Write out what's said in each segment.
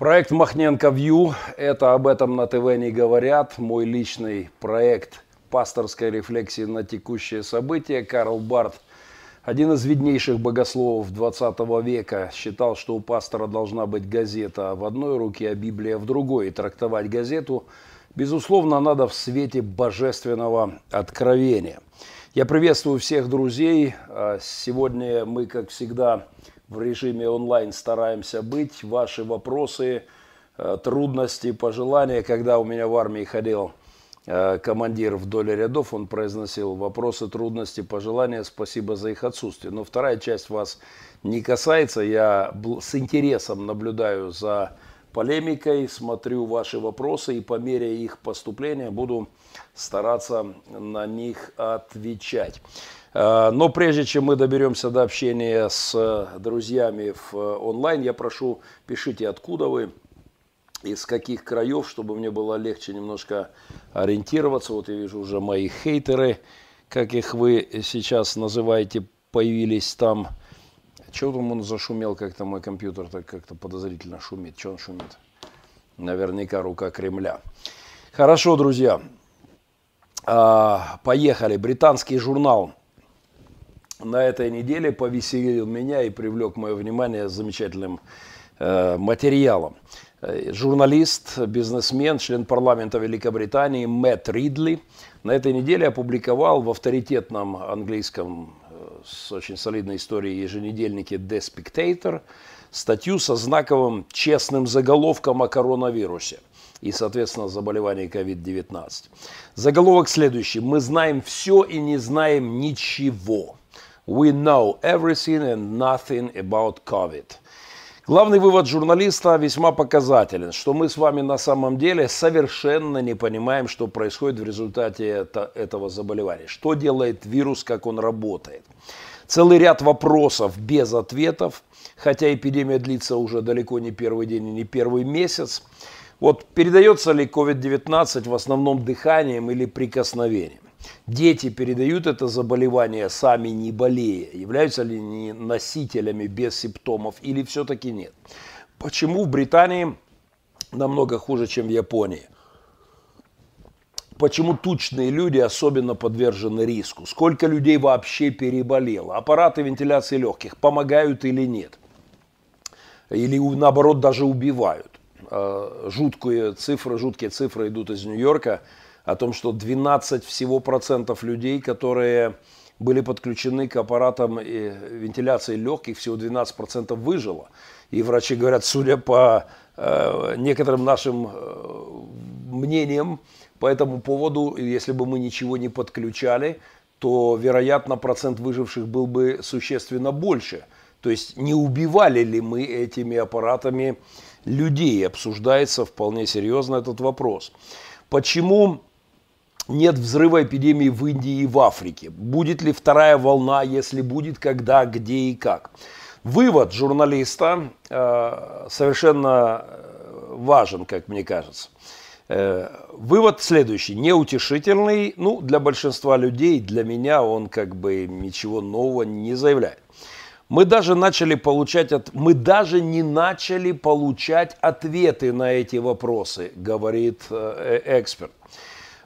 Проект Махненко Вью – это об этом на ТВ не говорят. Мой личный проект пасторской рефлексии на текущие события. Карл Барт, один из виднейших богословов 20 века, считал, что у пастора должна быть газета в одной руке, а Библия в другой. И трактовать газету, безусловно, надо в свете божественного откровения. Я приветствую всех друзей. А сегодня мы, как всегда, в режиме онлайн стараемся быть. Ваши вопросы, э, трудности, пожелания. Когда у меня в армии ходил э, командир вдоль рядов, он произносил вопросы, трудности, пожелания. Спасибо за их отсутствие. Но вторая часть вас не касается. Я с интересом наблюдаю за полемикой, смотрю ваши вопросы и по мере их поступления буду стараться на них отвечать. Э, но прежде чем мы доберемся до общения с э, друзьями в э, онлайн, я прошу, пишите, откуда вы, из каких краев, чтобы мне было легче немножко ориентироваться. Вот я вижу уже мои хейтеры, как их вы сейчас называете, появились там. Чего там он зашумел, как-то мой компьютер так как-то подозрительно шумит. Что он шумит? Наверняка рука Кремля. Хорошо, друзья. А, поехали. Британский журнал на этой неделе повеселил меня и привлек мое внимание замечательным э, материалом. Э, журналист, бизнесмен, член парламента Великобритании Мэтт Ридли на этой неделе опубликовал в авторитетном английском э, с очень солидной историей еженедельнике The Spectator статью со знаковым честным заголовком о коронавирусе и, соответственно, заболевании COVID-19. Заголовок следующий. Мы знаем все и не знаем ничего. We know everything and nothing about COVID. Главный вывод журналиста весьма показателен, что мы с вами на самом деле совершенно не понимаем, что происходит в результате это, этого заболевания. Что делает вирус, как он работает. Целый ряд вопросов без ответов, хотя эпидемия длится уже далеко не первый день и не первый месяц. Вот передается ли COVID-19 в основном дыханием или прикосновением? Дети передают это заболевание сами не болея. Являются ли они носителями без симптомов или все-таки нет? Почему в Британии намного хуже, чем в Японии? Почему тучные люди особенно подвержены риску? Сколько людей вообще переболело? Аппараты вентиляции легких помогают или нет? Или наоборот даже убивают? А, жуткие цифры, жуткие цифры идут из Нью-Йорка – о том, что 12 всего процентов людей, которые были подключены к аппаратам вентиляции легких, всего 12 процентов выжило. И врачи говорят, судя по э, некоторым нашим э, мнениям по этому поводу, если бы мы ничего не подключали, то, вероятно, процент выживших был бы существенно больше. То есть не убивали ли мы этими аппаратами людей? Обсуждается вполне серьезно этот вопрос. Почему нет взрыва эпидемии в Индии и в Африке. Будет ли вторая волна, если будет, когда, где и как. Вывод журналиста э, совершенно э, важен, как мне кажется. Э, вывод следующий, неутешительный, ну, для большинства людей, для меня он как бы ничего нового не заявляет. Мы даже начали получать, от, мы даже не начали получать ответы на эти вопросы, говорит эксперт.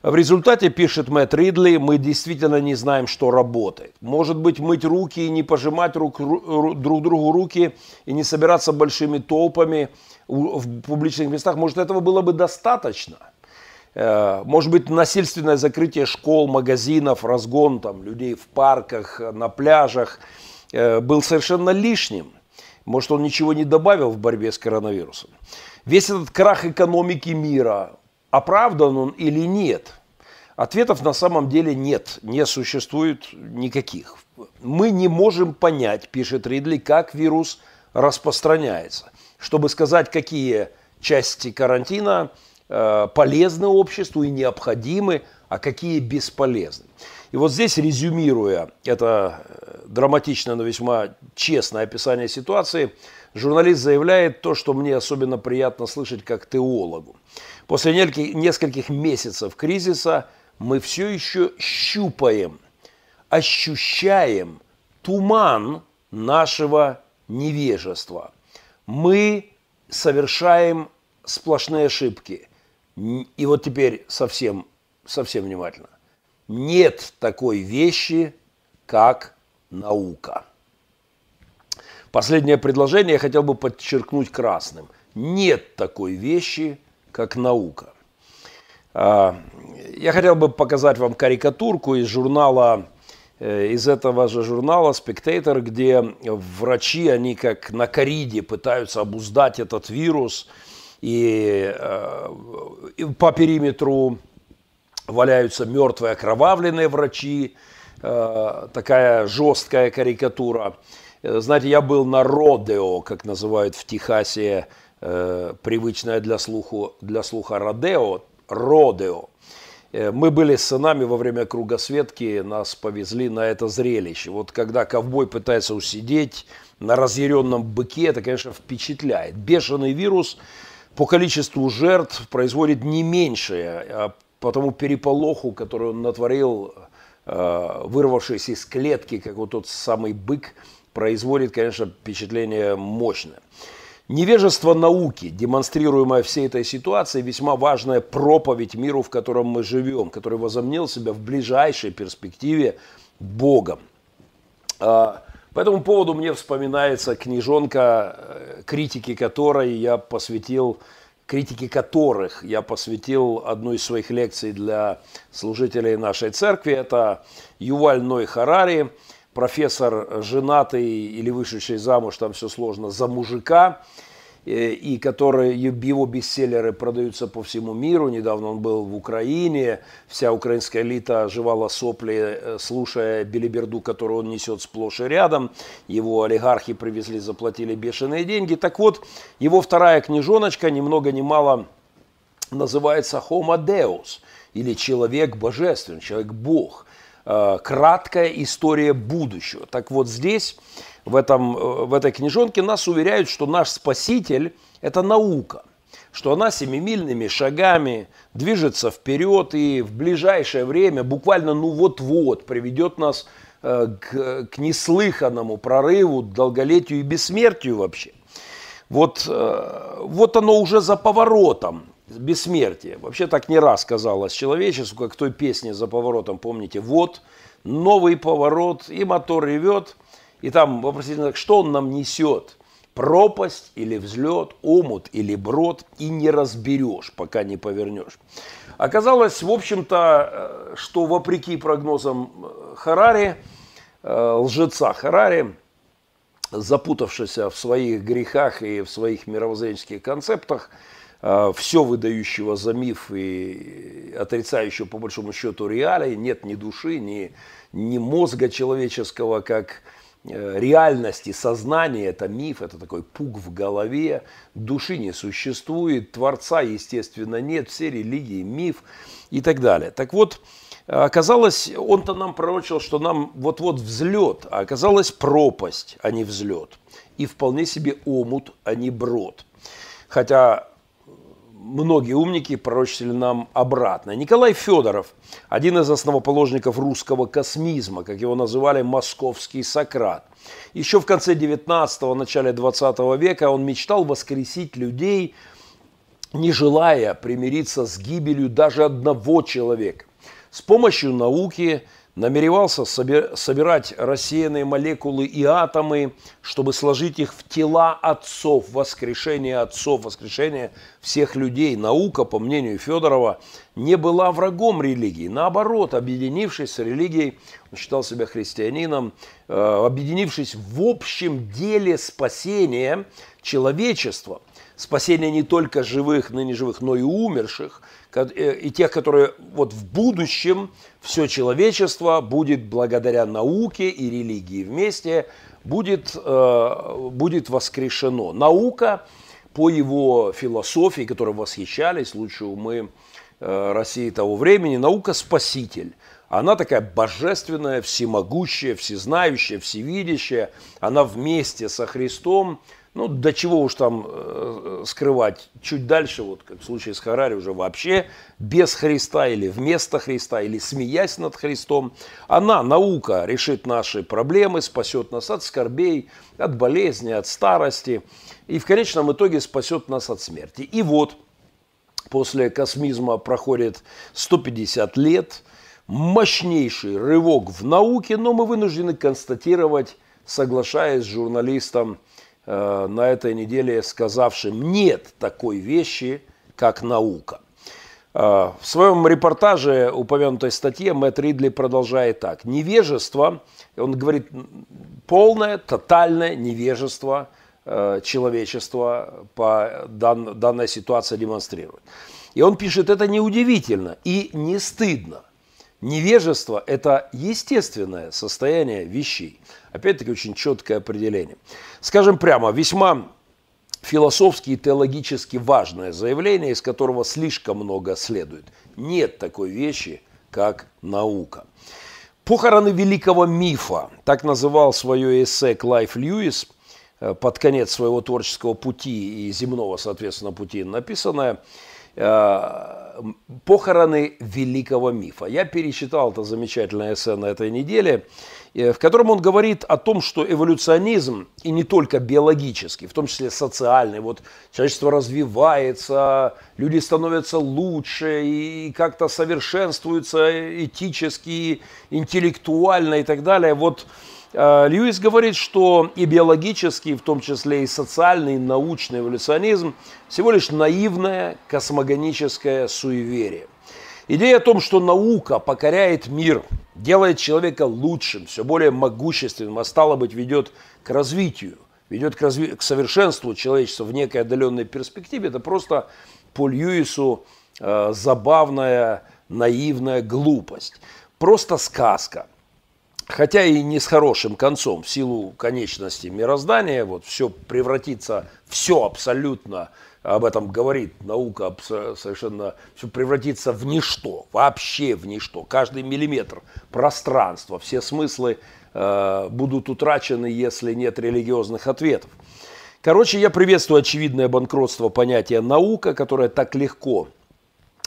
В результате, пишет Мэтт Ридли, мы действительно не знаем, что работает. Может быть, мыть руки и не пожимать рук, ру, друг другу руки и не собираться большими толпами в публичных местах, может, этого было бы достаточно. Э, может быть, насильственное закрытие школ, магазинов, разгон там, людей в парках, на пляжах э, был совершенно лишним. Может, он ничего не добавил в борьбе с коронавирусом. Весь этот крах экономики мира, оправдан он или нет? Ответов на самом деле нет, не существует никаких. Мы не можем понять, пишет Ридли, как вирус распространяется. Чтобы сказать, какие части карантина э, полезны обществу и необходимы, а какие бесполезны. И вот здесь, резюмируя это э, драматичное, но весьма честное описание ситуации, журналист заявляет то, что мне особенно приятно слышать как теологу. После нескольких месяцев кризиса мы все еще щупаем, ощущаем туман нашего невежества. Мы совершаем сплошные ошибки. И вот теперь совсем, совсем внимательно. Нет такой вещи, как наука. Последнее предложение я хотел бы подчеркнуть красным. Нет такой вещи, как наука. А, я хотел бы показать вам карикатурку из журнала, э, из этого же журнала Spectator, где врачи, они как на кориде пытаются обуздать этот вирус, и, э, и по периметру валяются мертвые окровавленные врачи, э, такая жесткая карикатура. Знаете, я был на Родео, как называют в Техасе, привычное для, слуху, для слуха Родео, Родео. Э, мы были с сынами во время кругосветки, нас повезли на это зрелище. Вот когда ковбой пытается усидеть на разъяренном быке, это, конечно, впечатляет. Бешеный вирус по количеству жертв производит не меньшее, а по тому переполоху, который он натворил, э, вырвавшись из клетки, как вот тот самый бык, производит, конечно, впечатление мощное. Невежество науки, демонстрируемое всей этой ситуацией, весьма важная проповедь миру, в котором мы живем, который возомнил себя в ближайшей перспективе Богом. А, по этому поводу мне вспоминается книжонка, э, критики которой я посвятил, критики которых я посвятил одну из своих лекций для служителей нашей церкви. Это Юваль Ной Харари – профессор женатый или вышедший замуж, там все сложно, за мужика, э, и которые его бестселлеры продаются по всему миру. Недавно он был в Украине, вся украинская элита жевала сопли, э, слушая белиберду, которую он несет сплошь и рядом. Его олигархи привезли, заплатили бешеные деньги. Так вот, его вторая книжоночка, ни много ни мало, называется «Homo Deus» или «Человек божественный», «Человек-бог». Э, краткая история будущего. Так вот здесь, в, этом, э, в этой книжонке, нас уверяют, что наш Спаситель – это наука, что она семимильными шагами движется вперед и в ближайшее время, буквально ну вот-вот, приведет нас э, к, к неслыханному прорыву, долголетию и бессмертию вообще. Вот, вот оно уже за поворотом бессмертие. Вообще так не раз казалось человечеству, как в той песне за поворотом, помните, вот новый поворот, и мотор ревет, и там вопросительно, что он нам несет? Пропасть или взлет, омут или брод, и не разберешь, пока не повернешь. Оказалось, в общем-то, э, что вопреки прогнозам э, Харари, э, лжеца Харари, запутавшийся в своих грехах и в своих мировоззренческих концептах, все выдающего за миф и отрицающего по большому счету реалии, нет ни души, ни, ни мозга человеческого, как э, реальности, сознания, это миф, это такой пук в голове, души не существует, Творца, естественно, нет, все религии, миф и так далее. Так вот, оказалось, он-то нам пророчил, что нам вот-вот взлет, а оказалось пропасть, а не взлет. И вполне себе омут, а не брод. Хотя многие умники пророчили нам обратно. Николай Федоров, один из основоположников русского космизма, как его называли московский Сократ. Еще в конце 19-го, начале 20 века он мечтал воскресить людей, не желая примириться с гибелью даже одного человека. С помощью науки намеревался собирать рассеянные молекулы и атомы, чтобы сложить их в тела отцов, воскрешение отцов, воскрешение всех людей. Наука, по мнению Федорова, не была врагом религии. Наоборот, объединившись с религией, он считал себя христианином, э, объединившись в общем деле спасения человечества, спасения не только живых, ныне живых, но и умерших – и тех, которые вот в будущем все человечество будет благодаря науке и религии вместе будет, э, будет воскрешено. Наука по его философии, которой восхищались лучшие умы э, России того времени, наука спаситель. Она такая божественная, всемогущая, всезнающая, всевидящая. Она вместе со Христом ну, до чего уж там э, скрывать, чуть дальше, вот как в случае с Харари, уже вообще без Христа или вместо Христа, или смеясь над Христом. Она, наука, решит наши проблемы, спасет нас от скорбей, от болезни, от старости, и в конечном итоге спасет нас от смерти. И вот, после космизма проходит 150 лет, мощнейший рывок в науке, но мы вынуждены констатировать, соглашаясь с журналистом, Э, на этой неделе сказавшим «нет такой вещи, как наука». Э, в своем репортаже, упомянутой статье, Мэтт Ридли продолжает так. Невежество, он говорит, полное, тотальное невежество э, человечества по дан, данной ситуации демонстрирует. И он пишет, это неудивительно и не стыдно. Невежество – это естественное состояние вещей. Опять-таки очень четкое определение. Скажем прямо, весьма философски и теологически важное заявление, из которого слишком много следует. Нет такой вещи, как наука. Похороны великого мифа, так называл свое эссе Клайв Льюис э, под конец своего творческого пути и земного, соответственно, пути, написанное э, «Похороны великого мифа». Я перечитал это замечательное эссе на этой неделе – Э, в котором он говорит о том, что эволюционизм, и не только биологический, в том числе социальный, вот человечество развивается, люди становятся лучше и как-то совершенствуются этически, интеллектуально и так далее. Вот э, Льюис говорит, что и биологический, в том числе и социальный, и научный эволюционизм всего лишь наивное космогоническое суеверие. Идея о том, что наука покоряет мир, делает человека лучшим, все более могущественным, а стало быть, ведет к развитию, ведет к, разви... к совершенству человечества в некой отдаленной перспективе, это просто по Льюису э, забавная, наивная глупость. Просто сказка. Хотя и не с хорошим концом, в силу конечности мироздания, вот все превратится, все абсолютно об этом говорит наука, совершенно все превратится в ничто, вообще в ничто. Каждый миллиметр пространства, все смыслы э, будут утрачены, если нет религиозных ответов. Короче, я приветствую очевидное банкротство понятия наука, которое так легко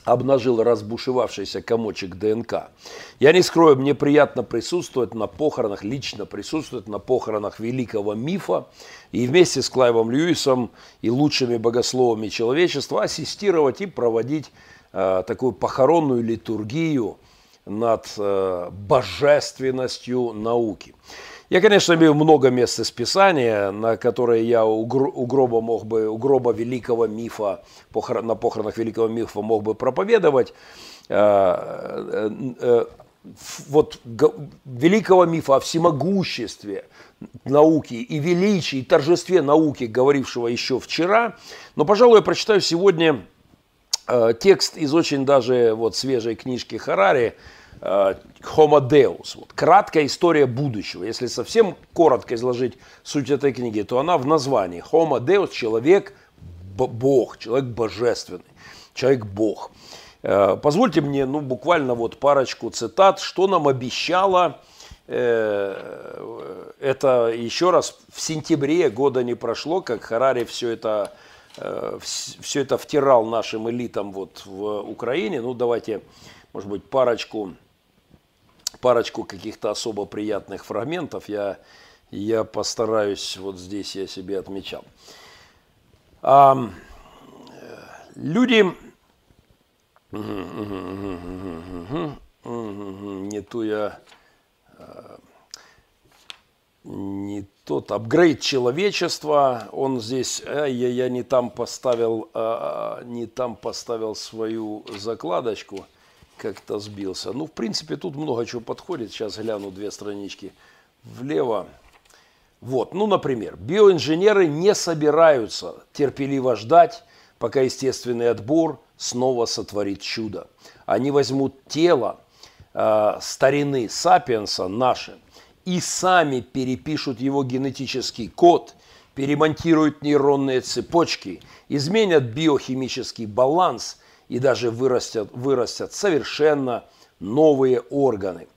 обнажил разбушевавшийся комочек ДНК. Я не скрою, мне приятно присутствовать на похоронах, лично присутствовать на похоронах великого мифа и вместе с Клайвом Льюисом и лучшими богословами человечества ассистировать и проводить э, такую похоронную литургию над э, божественностью науки. Я, конечно, имею много мест из Писания, на которые я у, гроба мог бы, у гроба великого мифа, на похоронах великого мифа мог бы проповедовать. Э, э, э, вот великого мифа о всемогуществе науки и величии, и торжестве науки, говорившего еще вчера. Но, пожалуй, я прочитаю сегодня текст из очень даже вот свежей книжки Харари – Homo Deus. Вот, краткая история будущего. Если совсем коротко изложить суть этой книги, то она в названии. Homo Deus – человек, Бог, человек божественный, человек Бог. Э, позвольте мне ну, буквально вот парочку цитат, что нам обещало э, это еще раз в сентябре года не прошло, как Харари все это, все это втирал нашим элитам вот в Украине. Ну, давайте, может быть, парочку парочку каких-то особо приятных фрагментов я, я постараюсь, вот здесь я себе отмечал. А, люди... Не ту я... Не тот апгрейд человечества, он здесь, э, я, я не там поставил, э, не там поставил свою закладочку – как-то сбился. Ну, в принципе, тут много чего подходит. Сейчас гляну две странички влево. Вот, ну, например, биоинженеры не собираются терпеливо ждать, пока естественный отбор снова сотворит чудо. Они возьмут тело э, старины сапиенса наше и сами перепишут его генетический код, перемонтируют нейронные цепочки, изменят биохимический баланс – и даже вырастят, вырастят совершенно новые органы.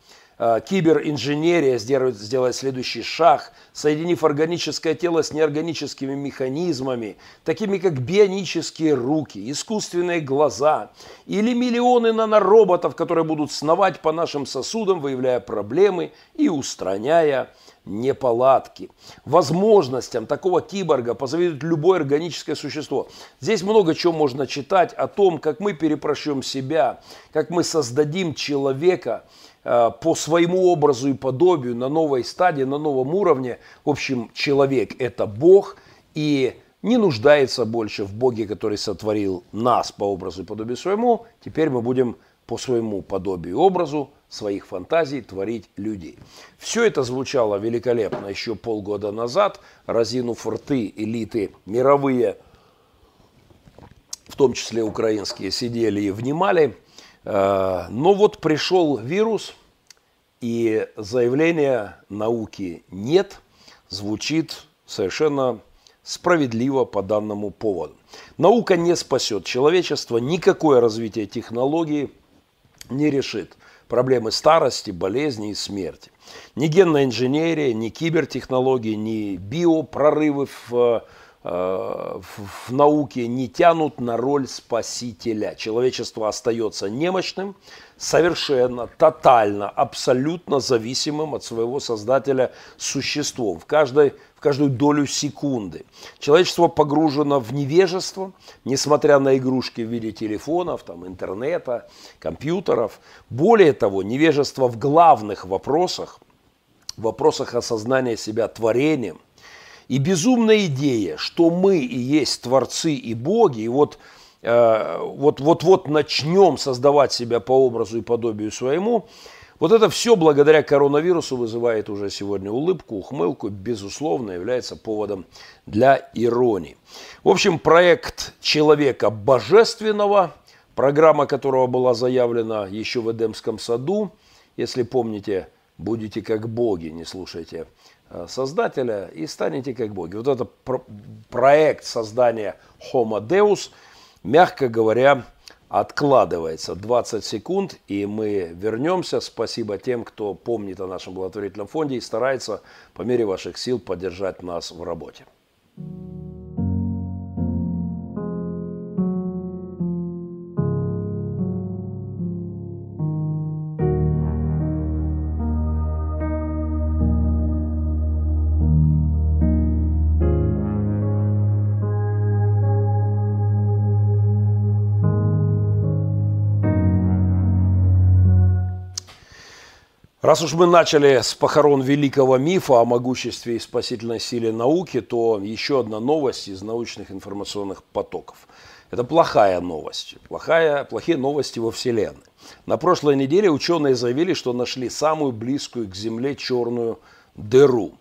А, киберинженерия сделает, сделает следующий шаг, соединив органическое тело с неорганическими механизмами, такими как бионические руки, искусственные глаза или миллионы нанороботов, которые будут сновать по нашим сосудам, выявляя проблемы и устраняя неполадки. Возможностям такого киборга позавидует любое органическое существо. Здесь много чего можно читать о том, как мы перепрошьем себя, как мы создадим человека э, по своему образу и подобию на новой стадии, на новом уровне. В общем, человек – это Бог, и не нуждается больше в Боге, который сотворил нас по образу и подобию своему. Теперь мы будем по своему подобию и образу своих фантазий творить людей. Все это звучало великолепно еще полгода назад, разинув рты элиты мировые, в том числе украинские, сидели и внимали. Э, но вот пришел вирус, и заявление науки «нет» звучит совершенно справедливо по данному поводу. Наука не спасет человечество, никакое развитие технологий не решит проблемы старости, болезни и смерти. Ни генная инженерия, ни кибертехнологии, ни биопрорывы в, э, в, в науке не тянут на роль спасителя. Человечество остается немощным, совершенно, тотально, абсолютно зависимым от своего создателя существом. В каждой в каждую долю секунды. Человечество погружено в невежество, несмотря на игрушки в виде телефонов, там, интернета, компьютеров. Более того, невежество в главных вопросах, вопросах осознания себя творением. И безумная идея, что мы и есть творцы и боги, и вот э, вот, вот, вот начнем создавать себя по образу и подобию своему – вот это все благодаря коронавирусу вызывает уже сегодня улыбку, ухмылку, безусловно, является поводом для иронии. В общем, проект человека божественного, программа которого была заявлена еще в Эдемском саду, если помните, будете как боги, не слушайте э, создателя и станете как боги. Вот это проект создания Homo Deus, мягко говоря, откладывается 20 секунд, и мы вернемся. Спасибо тем, кто помнит о нашем благотворительном фонде и старается по мере ваших сил поддержать нас в работе. Раз уж мы начали с похорон великого мифа о могуществе и спасительной силе науки, то еще одна новость из научных информационных потоков. Это плохая новость. Плохая, плохие новости во Вселенной. На прошлой неделе ученые заявили, что нашли самую близкую к Земле черную дыру.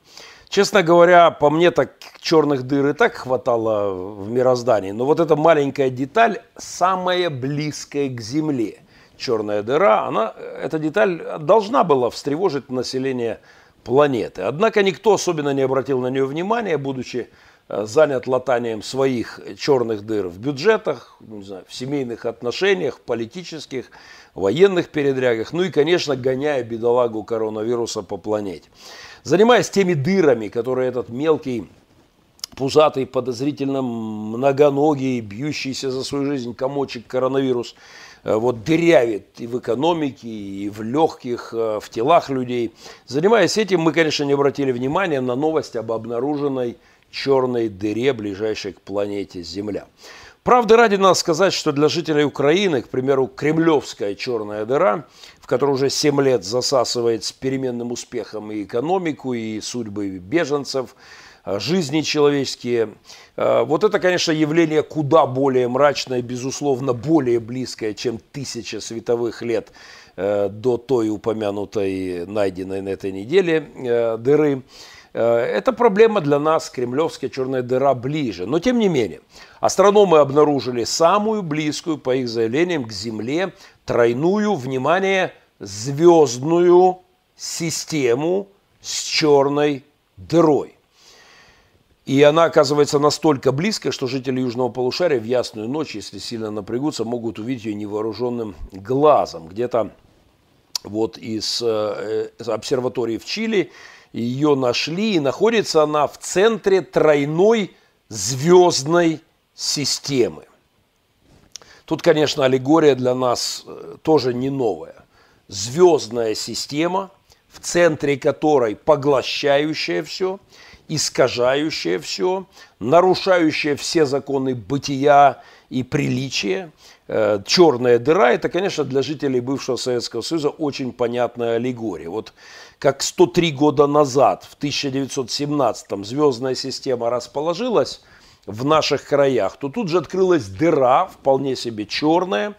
Честно говоря, по мне так черных дыр и так хватало в мироздании. Но вот эта маленькая деталь самая близкая к Земле – черная дыра, она, эта деталь должна была встревожить население планеты. Однако никто особенно не обратил на нее внимания, будучи э, занят латанием своих черных дыр в бюджетах, не знаю, в семейных отношениях, политических, военных передрягах, ну и, конечно, гоняя бедолагу коронавируса по планете. Занимаясь теми дырами, которые этот мелкий пузатый, подозрительно многоногий, бьющийся за свою жизнь комочек коронавирус вот дырявит и в экономике, и в легких, э, в телах людей. Занимаясь этим, мы, конечно, не обратили внимания на новость об обнаруженной черной дыре, ближайшей к планете Земля. Правда, ради надо сказать, что для жителей Украины, к примеру, кремлевская черная дыра, в которой уже 7 лет засасывает с переменным успехом и экономику, и судьбы беженцев – Э, жизни человеческие. Э, вот это, конечно, явление куда более мрачное, безусловно, более близкое, чем тысяча световых лет э, до той упомянутой, найденной на этой неделе дыры. Эта проблема для нас, кремлевская черная дыра, ближе. Но тем не менее, астрономы обнаружили самую близкую, по их заявлениям, к Земле тройную, внимание, звездную систему с черной дырой. И она оказывается настолько близко, что жители Южного полушария в ясную ночь, если сильно напрягутся, могут увидеть ее невооруженным глазом. Где-то вот из, э, из обсерватории в Чили ее нашли, и находится она в центре тройной звездной системы. Тут, конечно, аллегория для нас э, тоже не новая. Звездная система, в центре которой поглощающая все – искажающее все, нарушающее все законы бытия и приличия. Э, черная дыра – это, конечно, для жителей бывшего Советского Союза очень понятная аллегория. Вот как 103 года назад, в 1917-м, звездная система расположилась в наших краях, то тут же открылась дыра, вполне себе черная,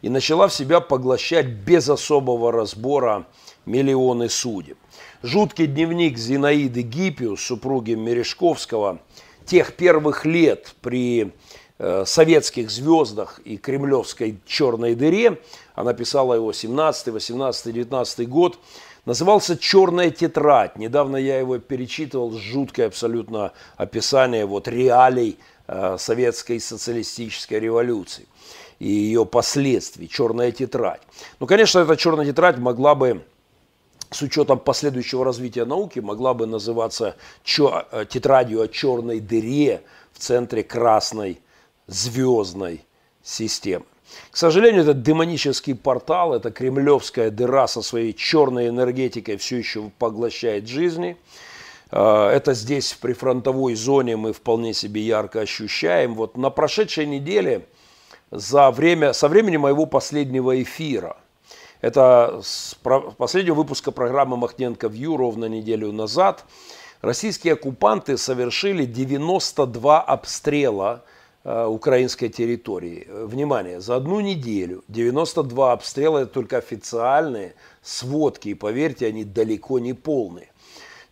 и начала в себя поглощать без особого разбора миллионы судеб. Жуткий дневник Зинаиды Гиппиус, супруги Мережковского, тех первых лет при э, советских звездах и кремлевской черной дыре, она писала его 17, 18, 19 год, назывался «Черная тетрадь». Недавно я его перечитывал, жуткое абсолютно описание вот реалий э, советской социалистической революции и ее последствий, черная тетрадь. Ну, конечно, эта черная тетрадь могла бы с учетом последующего развития науки могла бы называться э, тетрадью о черной дыре в центре красной звездной системы. К сожалению, этот демонический портал, эта кремлевская дыра со своей черной энергетикой все еще поглощает жизни. Э, это здесь, в прифронтовой зоне, мы вполне себе ярко ощущаем. Вот на прошедшей неделе, за время, со времени моего последнего эфира – это с последнего выпуска программы Махненко Вью ровно неделю назад. Российские оккупанты совершили 92 обстрела э, украинской территории. Внимание, за одну неделю 92 обстрела, это только официальные сводки, и поверьте, они далеко не полные.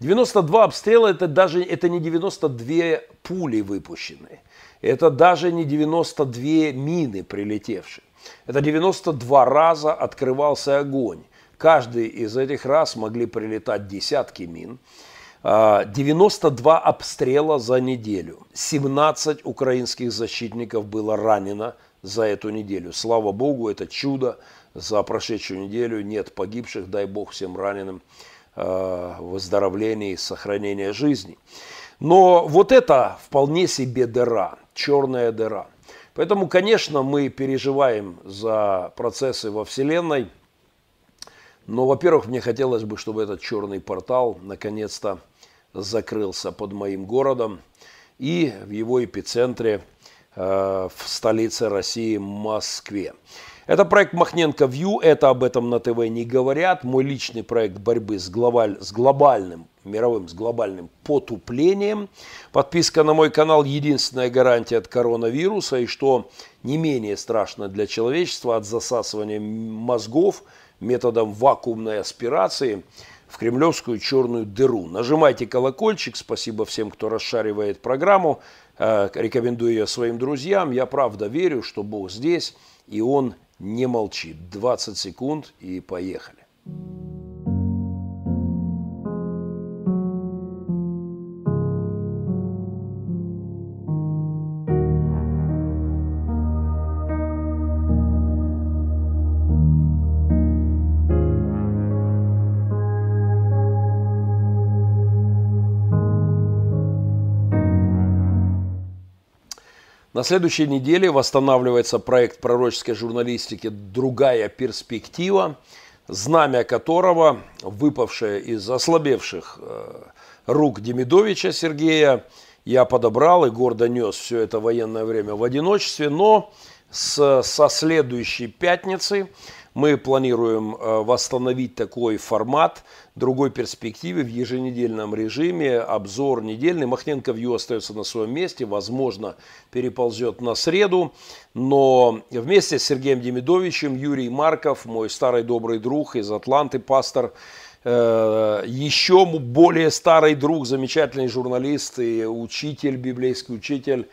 92 обстрела это даже это не 92 пули выпущенные, это даже не 92 мины прилетевшие. Это 92 раза открывался огонь. Каждый из этих раз могли прилетать десятки мин. 92 а, обстрела за неделю. 17 украинских защитников было ранено за эту неделю. Слава Богу, это чудо. За прошедшую неделю нет погибших. Дай Бог всем раненым а, выздоровления и сохранения жизни. Но вот это вполне себе дыра, черная дыра. Поэтому, конечно, мы переживаем за процессы во Вселенной. Но, во-первых, мне хотелось бы, чтобы этот черный портал наконец-то закрылся под моим городом и в его эпицентре э, в столице России Москве. Это проект Махненко Вью, это об этом на ТВ не говорят. Мой личный проект борьбы с, глобаль, с глобальным, мировым, с глобальным потуплением. Подписка на мой канал – единственная гарантия от коронавируса. И что не менее страшно для человечества от засасывания мозгов методом вакуумной аспирации в кремлевскую черную дыру. Нажимайте колокольчик. Спасибо всем, кто расшаривает программу. Э, рекомендую ее своим друзьям. Я правда верю, что Бог здесь, и Он не молчит. 20 секунд и поехали. На следующей неделе восстанавливается проект пророческой журналистики «Другая перспектива», знамя которого, выпавшее из ослабевших э, рук Демидовича Сергея, я подобрал и гордо нес все это военное время в одиночестве, но с, со следующей пятницы мы планируем э, восстановить такой формат другой перспективе в еженедельном режиме. Обзор недельный. Махненко Вью остается на своем месте. Возможно, переползет на среду. Но вместе с Сергеем Демидовичем Юрий Марков, мой старый добрый друг из Атланты, пастор, э, еще более старый друг, замечательный журналист и учитель, библейский учитель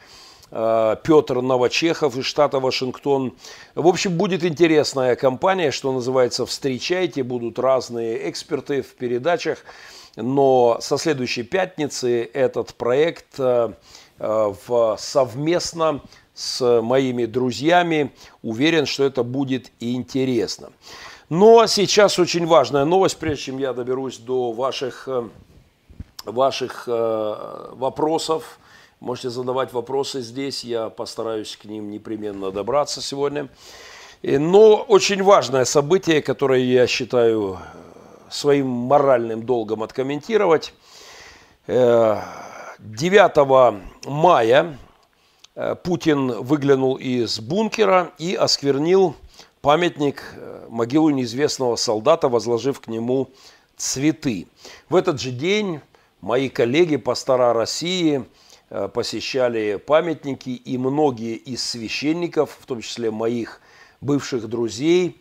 Петр Новочехов из штата Вашингтон. В общем, будет интересная компания, что называется, встречайте, будут разные эксперты в передачах. но со следующей пятницы этот проект э, э, в, совместно с моими друзьями. Уверен, что это будет интересно. Но сейчас очень важная новость, прежде чем я доберусь до ваших, э, ваших вопросов. Можете задавать вопросы здесь, я постараюсь к ним непременно добраться сегодня. Но очень важное событие, которое я считаю своим моральным долгом откомментировать. 9 э, мая э, Путин выглянул из бункера и осквернил памятник э, могилу неизвестного солдата, возложив к нему цветы. В этот же день мои коллеги пастора России посещали памятники, и многие из священников, в том числе моих бывших друзей,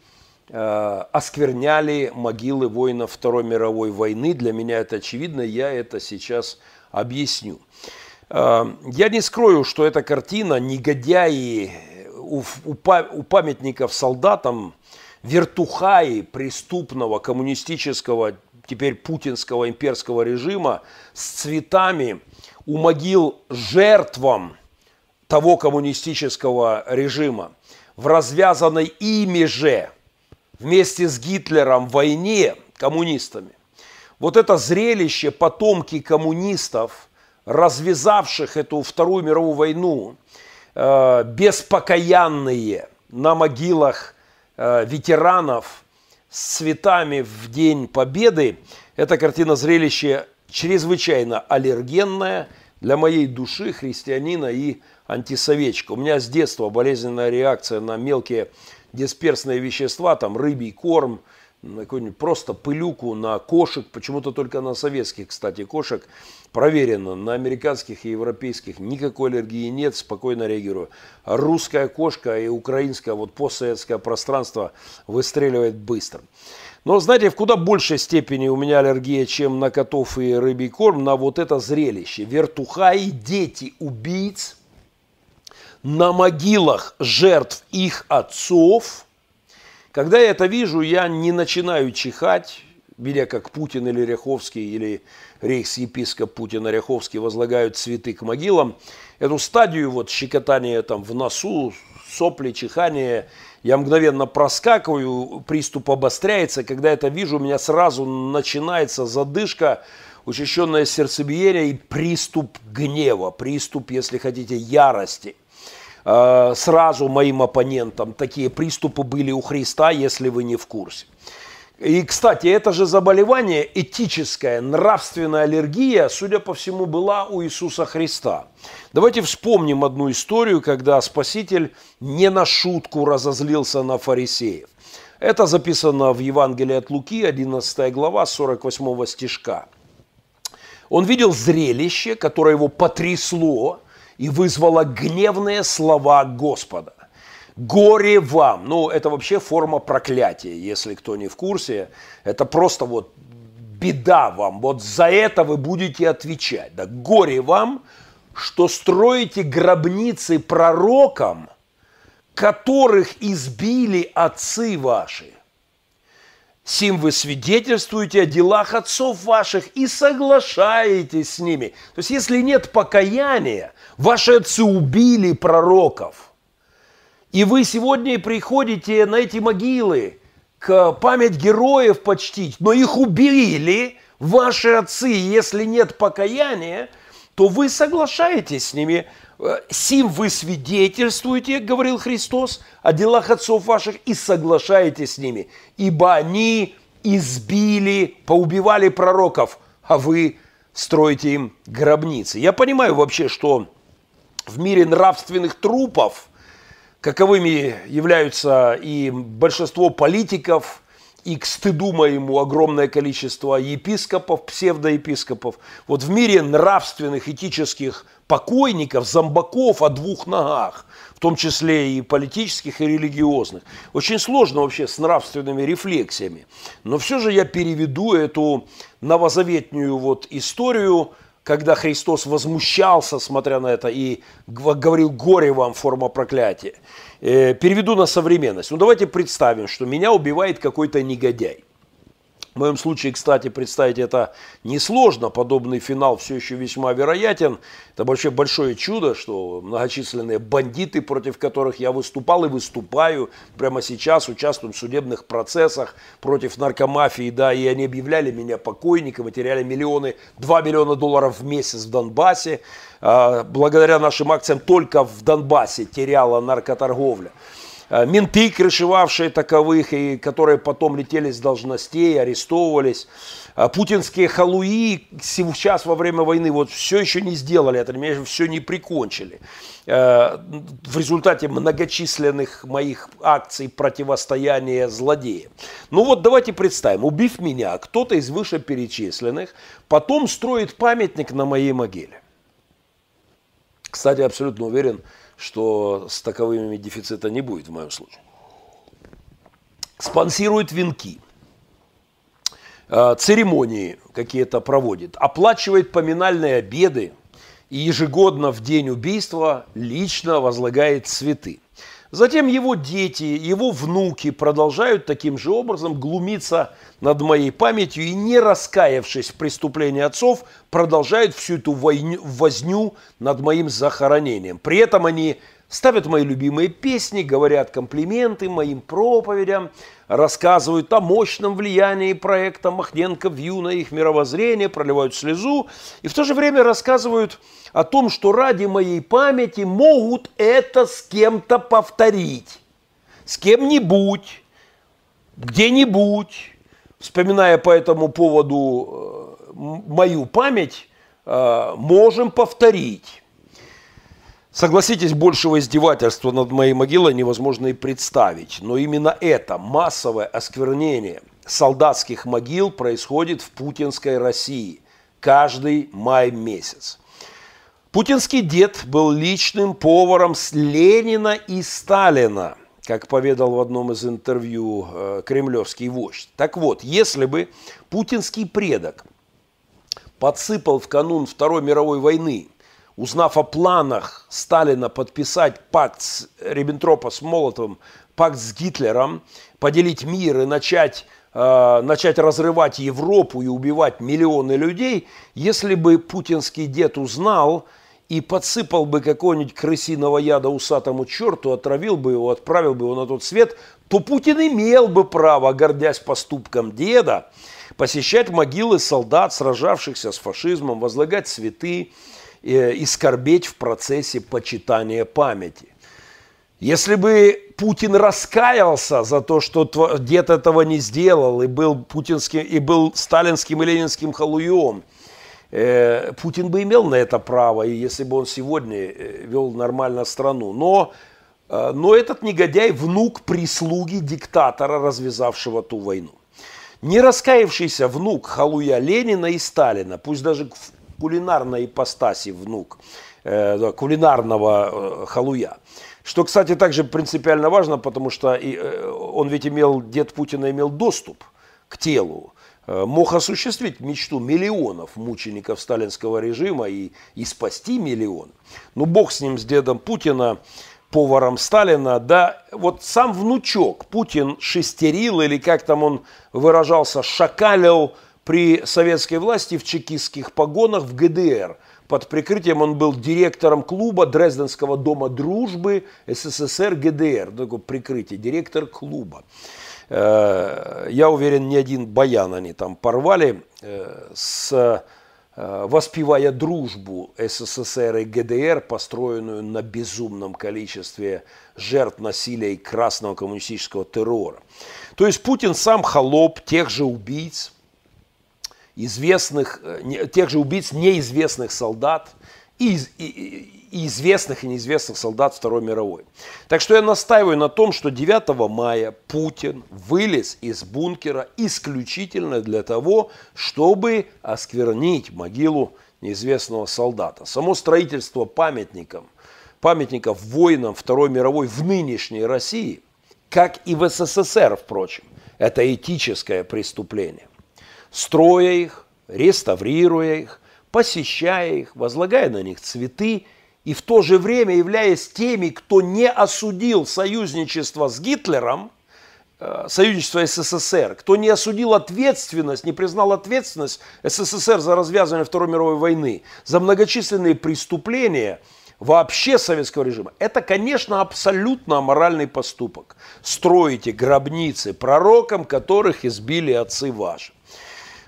Э, оскверняли могилы воинов Второй мировой войны. Для меня это очевидно, я это сейчас объясню. Э, я не скрою, что эта картина негодяи у памятников солдатам, вертухаи преступного коммунистического, теперь путинского имперского режима с цветами у могил жертвам того коммунистического режима в развязанной ими же вместе с Гитлером войне коммунистами. Вот это зрелище потомки коммунистов, развязавших эту Вторую мировую войну, э, беспокаянные на могилах э, ветеранов с цветами в День Победы, эта картина зрелище чрезвычайно аллергенная для моей души, христианина и антисоветчика. У меня с детства болезненная реакция на мелкие дисперсные вещества, там рыбий корм, какую-нибудь просто пылюку на кошек, почему-то только на советских, кстати, кошек, проверено, на американских и европейских никакой аллергии нет, спокойно реагирую. Русская кошка и украинское, вот постсоветское пространство выстреливает быстро. Но, знаете, в куда большей степени у меня аллергия, чем на котов и рыбий корм, на вот это зрелище. Вертухаи, дети убийц – на могилах жертв их отцов. Когда я это вижу, я не начинаю чихать, видя, как Путин или Ряховский, или рейхс-епископ Путин и Ряховский возлагают цветы к могилам. Эту стадию вот щекотания там в носу, сопли, чихание, я мгновенно проскакиваю, приступ обостряется. Когда это вижу, у меня сразу начинается задышка, учащенное сердцебиение и приступ гнева, приступ, если хотите, ярости – Э, сразу моим оппонентам. Такие приступы были у Христа, если вы не в курсе. И, кстати, это же заболевание, этическая, нравственная аллергия, судя по всему, была у Иисуса Христа. Давайте вспомним одну историю, когда Спаситель не на шутку разозлился на фарисеев. Это записано в Евангелии от Луки, 11 глава, 48 стишка. Он видел зрелище, которое его потрясло, и вызвала гневные слова Господа. Горе вам. Ну, это вообще форма проклятия, если кто не в курсе. Это просто вот беда вам. Вот за это вы будете отвечать. Да, горе вам, что строите гробницы пророкам, которых избили отцы ваши. Сим вы свидетельствуете о делах отцов ваших и соглашаетесь с ними. То есть, если нет покаяния, ваши отцы убили пророков, и вы сегодня приходите на эти могилы к память героев почтить, но их убили ваши отцы, если нет покаяния, то вы соглашаетесь с ними, Э, сим вы свидетельствуете, говорил Христос, о делах отцов ваших и соглашаетесь с ними, ибо они избили, поубивали пророков, а вы строите им гробницы. Я понимаю вообще, что в мире нравственных трупов, каковыми являются и большинство политиков – и к стыду моему огромное количество епископов, псевдоепископов. Вот в мире нравственных, этических покойников, зомбаков о двух ногах, в том числе и политических, и религиозных. Очень сложно вообще с нравственными рефлексиями. Но все же я переведу эту новозаветную вот историю, когда Христос возмущался, смотря на это, и говорил «горе вам, форма проклятия». Э, переведу на современность. Ну давайте представим, что меня убивает какой-то негодяй. В моем случае, кстати, представить это несложно. Подобный финал все еще весьма вероятен. Это вообще большое чудо, что многочисленные бандиты, против которых я выступал и выступаю прямо сейчас, участвуют в судебных процессах против наркомафии, да, и они объявляли меня покойником и теряли миллионы, 2 миллиона долларов в месяц в Донбассе. А, благодаря нашим акциям только в Донбассе теряла наркоторговля. Э, менты, крышевавшие таковых, и которые потом летели с должностей, арестовывались. Э, путинские халуи сейчас во время войны вот все еще не сделали это, все не прикончили. Э, в результате многочисленных моих акций противостояния злодеям. Ну вот давайте представим, убив меня, кто-то из вышеперечисленных потом строит памятник на моей могиле. Кстати, абсолютно уверен, что с таковыми дефицита не будет в моем случае. Спонсирует венки, э, церемонии какие-то проводит, оплачивает поминальные обеды и ежегодно в день убийства лично возлагает цветы. Затем его дети, его внуки продолжают таким же образом глумиться над моей памятью и, не раскаявшись в преступлении отцов, продолжают всю эту возню над моим захоронением. При этом они ставят мои любимые песни, говорят комплименты моим проповедям, рассказывают о мощном влиянии проекта Махненко Вью на их мировоззрение, проливают слезу, и в то же время рассказывают о том, что ради моей памяти могут это с кем-то повторить, с кем-нибудь, где-нибудь, вспоминая по этому поводу э, мою память, э, можем повторить. Согласитесь, большего издевательства над моей могилой невозможно и представить. Но именно это массовое осквернение солдатских могил происходит в путинской России каждый май месяц. Путинский дед был личным поваром с Ленина и Сталина, как поведал в одном из интервью э, кремлевский вождь. Так вот, если бы путинский предок подсыпал в канун Второй мировой войны узнав о планах Сталина подписать пакт с Риббентропа с Молотовым, пакт с Гитлером, поделить мир и начать, э, начать разрывать Европу и убивать миллионы людей, если бы путинский дед узнал и подсыпал бы какого-нибудь крысиного яда усатому черту, отравил бы его, отправил бы его на тот свет, то Путин имел бы право, гордясь поступком деда, посещать могилы солдат, сражавшихся с фашизмом, возлагать цветы, и скорбеть в процессе почитания памяти. Если бы Путин раскаялся за то, что дед этого не сделал, и был, путинским, и был сталинским и ленинским халуем, э, Путин бы имел на это право, и если бы он сегодня э, вел нормально страну. Но, но этот негодяй внук прислуги диктатора, развязавшего ту войну. Не раскаявшийся внук халуя Ленина и Сталина, пусть даже кулинарной ипостаси внук, э, кулинарного э, халуя. Что, кстати, также принципиально важно, потому что и, э, он ведь имел, дед Путина имел доступ к телу, э, мог осуществить мечту миллионов мучеников сталинского режима и, и спасти миллион. Ну, бог с ним, с дедом Путина, поваром Сталина, да, вот сам внучок Путин шестерил, или как там он выражался, шакалил при советской власти в чекистских погонах в ГДР. Под прикрытием он был директором клуба Дрезденского дома дружбы СССР ГДР. Такое прикрытие, директор клуба. Э, я уверен, ни один баян они там порвали э, с э, воспевая дружбу СССР и ГДР, построенную на безумном количестве жертв насилия и красного коммунистического террора. То есть Путин сам холоп тех же убийц, известных, э, тех же убийц неизвестных солдат и, и, и известных и неизвестных солдат Второй мировой. Так что я настаиваю на том, что 9 мая Путин вылез из бункера исключительно для того, чтобы осквернить могилу неизвестного солдата. Само строительство памятником, памятников воинам Второй мировой в нынешней России, как и в СССР, впрочем, это этическое преступление строя их, реставрируя их, посещая их, возлагая на них цветы и в то же время являясь теми, кто не осудил союзничество с Гитлером э, союзничества СССР, кто не осудил ответственность, не признал ответственность СССР за развязывание Второй мировой войны, за многочисленные преступления вообще советского режима, это, конечно, абсолютно аморальный поступок. Строите гробницы пророкам, которых избили отцы ваши.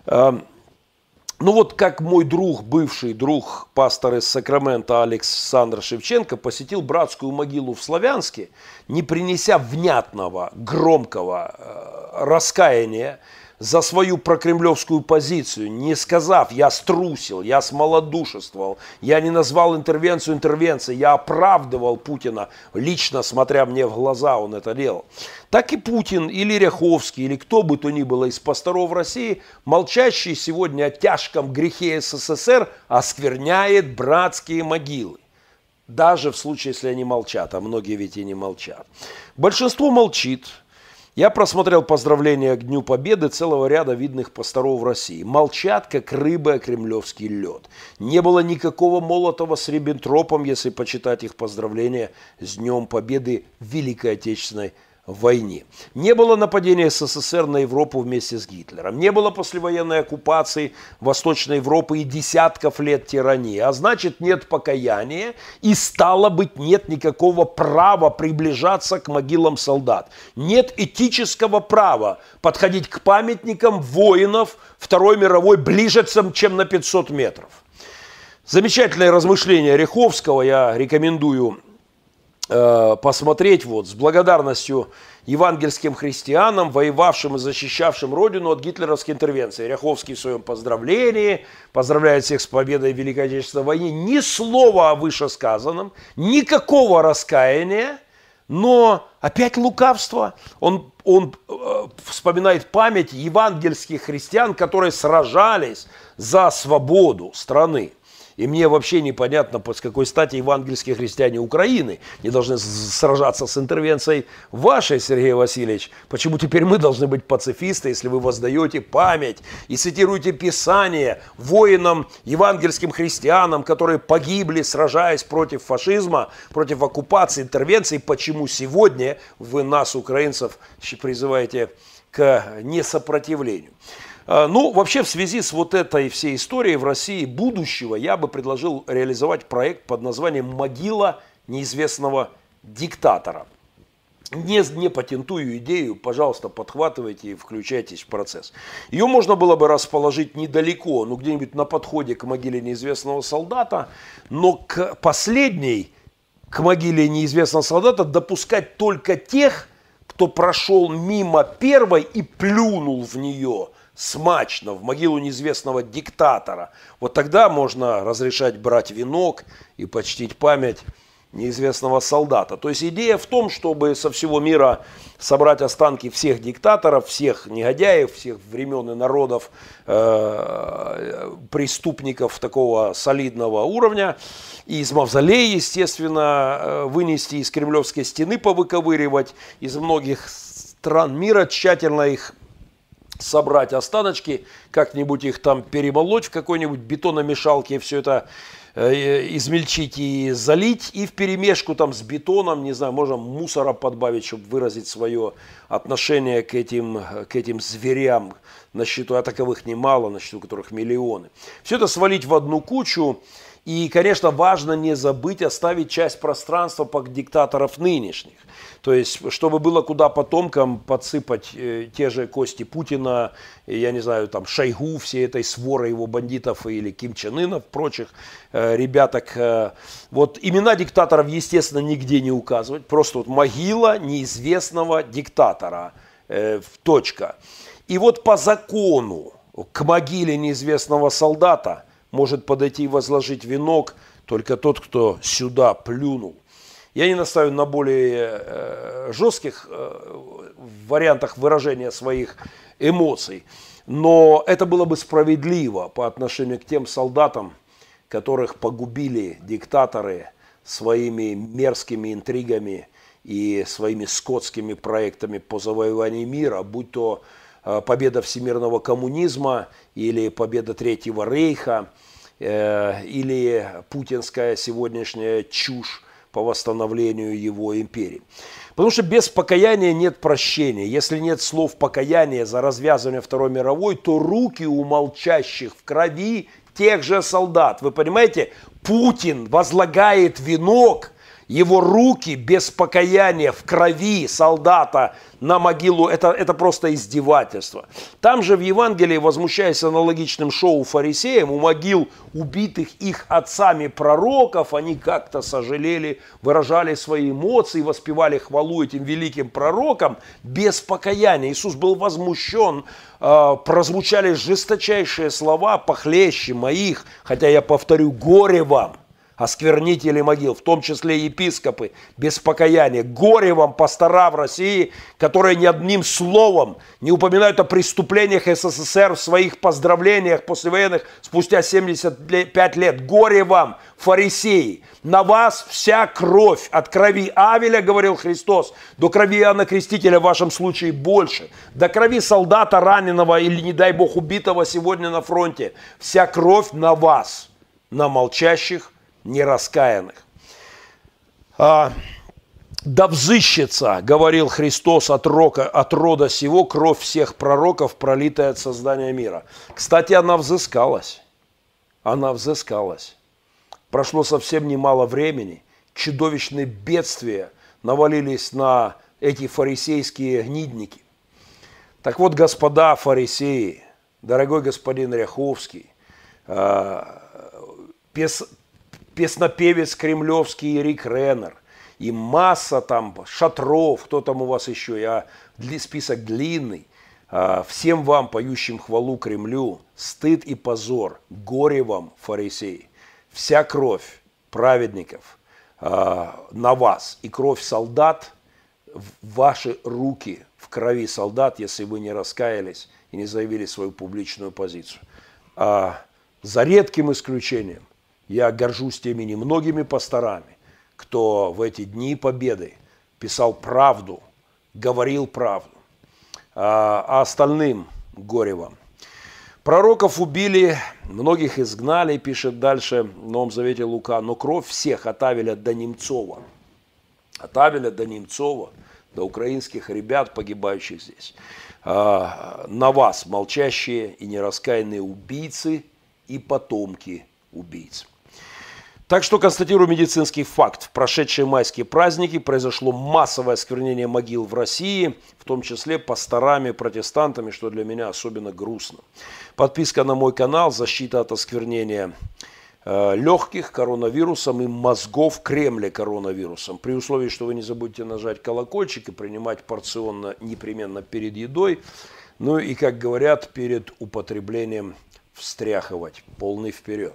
Ну вот как мой друг, бывший друг, пастор из Сакрамента Александр Шевченко посетил братскую могилу в Славянске, не принеся внятного, громкого э, раскаяния за свою прокремлевскую позицию, не сказав, я струсил, я смолодушествовал, я не назвал интервенцию интервенцией, я оправдывал Путина, лично смотря мне в глаза, он это делал. Так и Путин или Ряховский, или кто бы то ни было из пасторов России, молчащий сегодня о тяжком грехе СССР, оскверняет братские могилы. Даже в случае, если они молчат, а многие ведь и не молчат. Большинство молчит, я просмотрел поздравления к Дню Победы целого ряда видных пасторов России. Молчат, как рыбы о кремлевский лед. Не было никакого Молотова с Риббентропом, если почитать их поздравления с Днем Победы в Великой Отечественной. Не было нападения СССР на Европу вместе с Гитлером. Не было послевоенной оккупации Восточной Европы и десятков лет тирании. А значит, нет покаяния и стало быть, нет никакого права приближаться к могилам солдат. Нет этического права подходить к памятникам воинов Второй мировой ближе, чем на 500 метров. Замечательное размышление Риховского я рекомендую посмотреть вот с благодарностью евангельским христианам, воевавшим и защищавшим родину от гитлеровской интервенции. Ряховский в своем поздравлении поздравляет всех с победой в Великой Отечественной войне. Ни слова о вышесказанном, никакого раскаяния, но опять лукавство. Он, он э, вспоминает память евангельских христиан, которые сражались за свободу страны. И мне вообще непонятно, с какой стати евангельские христиане Украины не должны сражаться с интервенцией вашей, Сергей Васильевич. Почему теперь мы должны быть пацифисты, если вы воздаете память и цитируете Писание воинам, евангельским христианам, которые погибли, сражаясь против фашизма, против оккупации, интервенции. Почему сегодня вы нас, украинцев, призываете к несопротивлению? А, ну, вообще в связи с вот этой всей историей в России будущего я бы предложил реализовать проект под названием «Могила неизвестного диктатора». Не, не патентую идею, пожалуйста, подхватывайте и включайтесь в процесс. Ее можно было бы расположить недалеко, ну где-нибудь на подходе к могиле неизвестного солдата, но к последней, к могиле неизвестного солдата допускать только тех, кто прошел мимо первой и плюнул в нее – смачно в могилу неизвестного диктатора, вот тогда можно разрешать брать венок и почтить память неизвестного солдата. То есть идея в том, чтобы со всего мира собрать останки всех диктаторов, всех негодяев, всех времен и народов, э, преступников такого солидного уровня, и из мавзолея, естественно, э, вынести из Кремлевской стены, повыковыривать, из многих стран мира тщательно их собрать останочки, как-нибудь их там перемолоть в какой-нибудь бетономешалке, все это э, измельчить и залить, и в перемешку там с бетоном, не знаю, можно мусора подбавить, чтобы выразить свое отношение к этим, к этим зверям, на счету, а таковых немало, на счету которых миллионы. Все это свалить в одну кучу, и, конечно, важно не забыть оставить часть пространства под диктаторов нынешних. То есть, чтобы было куда потомкам подсыпать э, те же кости Путина, я не знаю, там Шойгу, все этой своры его бандитов или Ким Чен Ына, прочих э, ребяток. Э, вот имена диктаторов, естественно, нигде не указывать. Просто вот могила неизвестного диктатора. Э, точка. И вот по закону к могиле неизвестного солдата может подойти и возложить венок только тот, кто сюда плюнул. Я не настаиваю на более э, жестких э, вариантах выражения своих эмоций, но это было бы справедливо по отношению к тем солдатам, которых погубили диктаторы своими мерзкими интригами и своими скотскими проектами по завоеванию мира, будь то победа всемирного коммунизма или победа Третьего Рейха, или путинская сегодняшняя чушь по восстановлению его империи. Потому что без покаяния нет прощения. Если нет слов покаяния за развязывание Второй мировой, то руки у молчащих в крови тех же солдат. Вы понимаете, Путин возлагает венок его руки без покаяния в крови солдата на могилу, это, это просто издевательство. Там же в Евангелии, возмущаясь аналогичным шоу фарисеям, у могил убитых их отцами пророков, они как-то сожалели, выражали свои эмоции, воспевали хвалу этим великим пророкам без покаяния. Иисус был возмущен, э, прозвучали жесточайшие слова, похлеще моих, хотя я повторю, горе вам осквернители могил, в том числе епископы, без покаяния. Горе вам, пастора в России, которые ни одним словом не упоминают о преступлениях СССР в своих поздравлениях послевоенных спустя 75 лет. Горе вам, фарисеи, на вас вся кровь, от крови Авеля, говорил Христос, до крови Иоанна Крестителя в вашем случае больше, до крови солдата раненого или, не дай Бог, убитого сегодня на фронте. Вся кровь на вас, на молчащих, нераскаянных. А, да взыщется, говорил Христос от, рока, от рода сего, кровь всех пророков, пролитая от создания мира. Кстати, она взыскалась. Она взыскалась. Прошло совсем немало времени. Чудовищные бедствия навалились на эти фарисейские гнидники. Так вот, господа фарисеи, дорогой господин Ряховский, а, песнопевец кремлевский Рик Реннер, и масса там шатров, кто там у вас еще, я, список длинный. А, всем вам, поющим хвалу Кремлю, стыд и позор, горе вам, фарисеи. Вся кровь праведников а, на вас и кровь солдат ваши руки, в крови солдат, если вы не раскаялись и не заявили свою публичную позицию. А, за редким исключением, я горжусь теми немногими пасторами, кто в эти дни победы писал правду, говорил правду, а, а остальным горе вам. Пророков убили, многих изгнали, пишет дальше в Новом Завете Лука, но кровь всех от Авеля до Немцова, от Авеля до Немцова, до украинских ребят, погибающих здесь, а, на вас, молчащие и нераскаянные убийцы и потомки убийц. Так что констатирую медицинский факт. В прошедшие майские праздники произошло массовое осквернение могил в России, в том числе пасторами, протестантами, что для меня особенно грустно. Подписка на мой канал, защита от осквернения э, легких коронавирусом и мозгов Кремля коронавирусом. При условии, что вы не забудете нажать колокольчик и принимать порционно непременно перед едой. Ну и, как говорят, перед употреблением встряхивать. Полный вперед.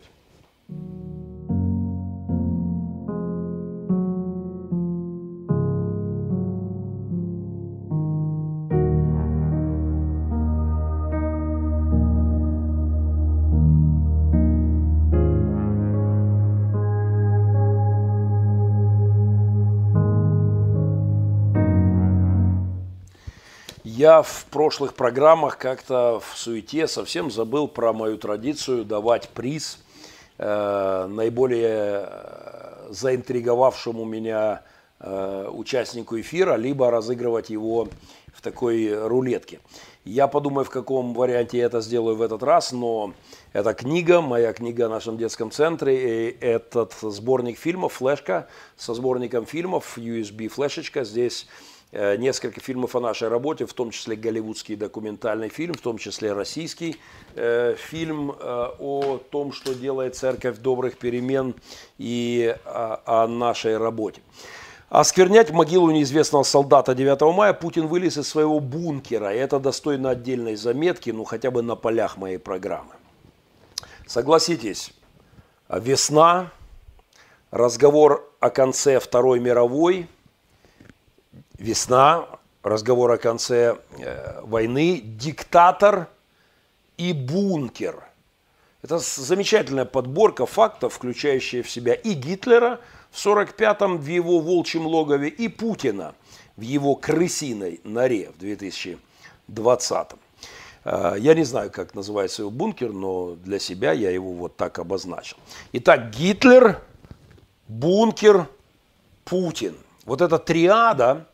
Я в прошлых программах как-то в суете совсем забыл про мою традицию давать приз э, наиболее э, заинтриговавшему меня э, участнику эфира, либо разыгрывать его в такой рулетке. Я подумаю, в каком варианте я это сделаю в этот раз, но это книга, моя книга о нашем детском центре, и этот сборник фильмов, флешка со сборником фильмов, USB-флешечка, здесь несколько фильмов о нашей работе, в том числе голливудский документальный фильм, в том числе российский э, фильм э, о том, что делает церковь добрых перемен и о, о нашей работе. Осквернять могилу неизвестного солдата 9 мая Путин вылез из своего бункера, это достойно отдельной заметки, ну хотя бы на полях моей программы. Согласитесь, весна, разговор о конце Второй мировой – весна, разговор о конце э, войны, диктатор и бункер. Это замечательная подборка фактов, включающая в себя и Гитлера в 45-м в его волчьем логове, и Путина в его крысиной норе в 2020-м. Э, я не знаю, как называется его бункер, но для себя я его вот так обозначил. Итак, Гитлер, бункер Путин. Вот эта триада,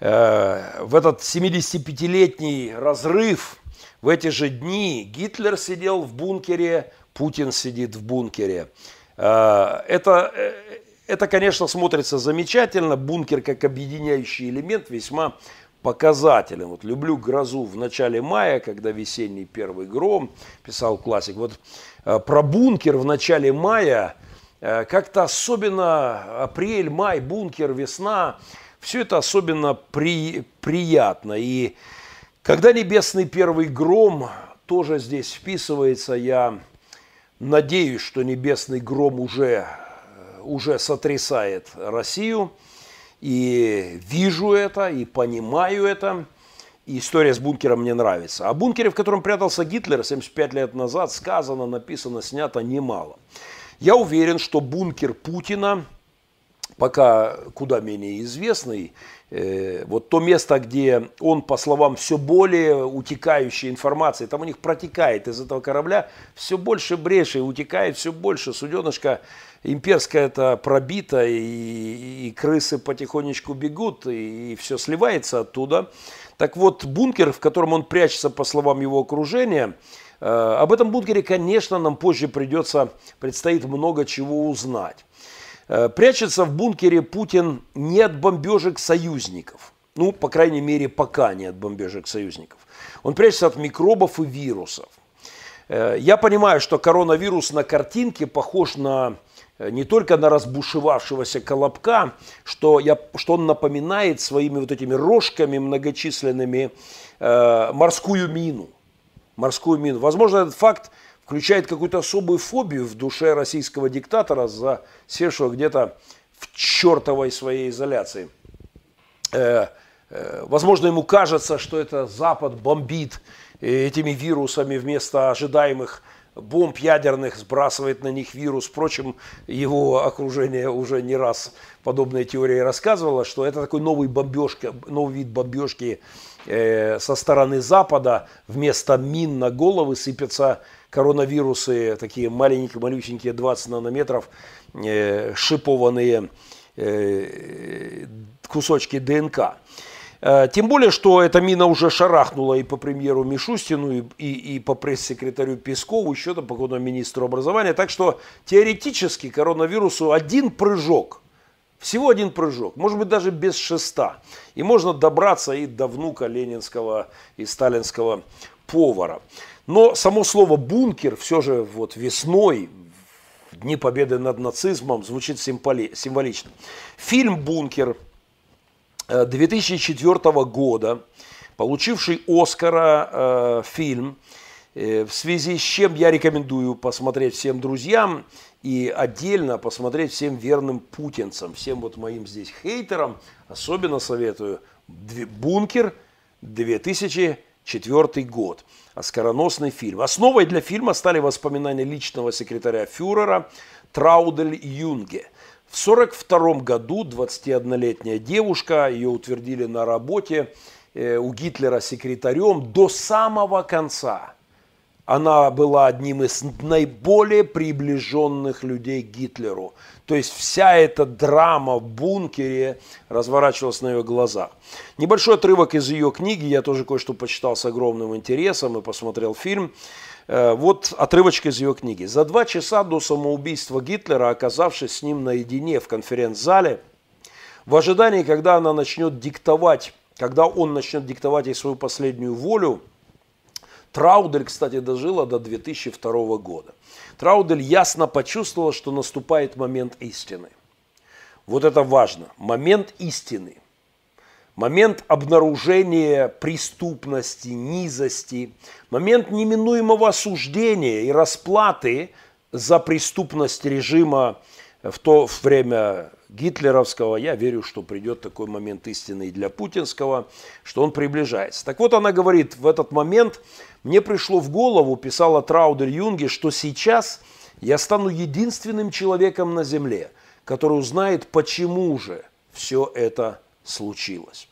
э, в этот 75-летний разрыв, в эти же дни Гитлер сидел в бункере, Путин сидит в бункере. Э, это, э, это, конечно, смотрится замечательно. Бункер как объединяющий элемент весьма показателен. Вот люблю грозу в начале мая, когда весенний первый гром, писал классик. Вот э, про бункер в начале мая, как-то особенно апрель, май, бункер, весна, все это особенно при, приятно. И когда небесный первый гром тоже здесь вписывается, я Надеюсь, что небесный гром уже, э, уже сотрясает Россию. И вижу это, и понимаю это. И история с бункером мне нравится. О бункере, в котором прятался Гитлер 75 лет назад, сказано, написано, снято немало. Я уверен, что бункер Путина, пока куда менее известный, Э, вот то место, где он, по словам все более утекающей информации, там у них протекает из этого корабля все больше брешей, утекает все больше. Суденышко имперское это пробито, и, и крысы потихонечку бегут, и, и все сливается оттуда. Так вот, бункер, в котором он прячется, по словам его окружения, об этом бункере, конечно, нам позже придется, предстоит много чего узнать. Э, прячется в бункере Путин не от бомбежек союзников. Ну, по крайней мере, пока не от бомбежек союзников. Он прячется от микробов и вирусов. Э, я понимаю, что коронавирус на картинке похож на э, не только на разбушевавшегося колобка, что, я, что он напоминает своими вот этими рожками многочисленными э, морскую мину. Морскую мину. Возможно, этот факт включает какую-то особую фобию в душе российского диктатора, засевшего где-то в чертовой своей изоляции. Э, э, возможно, ему кажется, что это Запад бомбит этими вирусами вместо ожидаемых бомб ядерных, сбрасывает на них вирус. Впрочем, его окружение уже не раз подобные теории рассказывало, что это такой новый, бомбежка, новый вид бомбежки э, со стороны Запада. Вместо мин на головы сыпятся коронавирусы, такие маленькие, малюсенькие 20 нанометров, э, шипованные э, кусочки ДНК. Э, тем более, что эта мина уже шарахнула и по премьеру Мишустину, и, и, и по пресс-секретарю Пескову, еще там по главному министру образования. Так что теоретически коронавирусу один прыжок, всего один прыжок, может быть даже без шеста. И можно добраться и до внука ленинского и сталинского повара. Но само слово «бункер» все же вот весной, в Дни Победы над нацизмом, звучит символично. Фильм «Бункер» 2004 э, года, получивший Оскара э, фильм, в связи с чем я рекомендую посмотреть всем друзьям и отдельно посмотреть всем верным путинцам, всем вот моим здесь хейтерам, особенно советую «Бункер» 2004 год оскароносный фильм. Основой для фильма стали воспоминания личного секретаря фюрера Траудель Юнге. В 1942 году 21-летняя девушка, ее утвердили на работе э, у Гитлера секретарем до самого конца – она была одним из наиболее приближенных людей к Гитлеру. То есть вся эта драма в бункере разворачивалась на ее глазах. Небольшой отрывок из ее книги, я тоже кое-что почитал с огромным интересом и посмотрел фильм. Э, вот отрывочка из ее книги. За два часа до самоубийства Гитлера, оказавшись с ним наедине в конференц-зале, в ожидании, когда она начнет диктовать, когда он начнет диктовать ей свою последнюю волю – Траудель, кстати, дожила до 2002 года. Траудель ясно почувствовала, что наступает момент истины. Вот это важно. Момент истины. Момент обнаружения преступности, низости. Момент неминуемого осуждения и расплаты за преступность режима в то время гитлеровского, я верю, что придет такой момент истины и для путинского, что он приближается. Так вот, она говорит, в этот момент мне пришло в голову, писала Траудер Юнге, что сейчас я стану единственным человеком на Земле, который узнает, почему же все это случилось.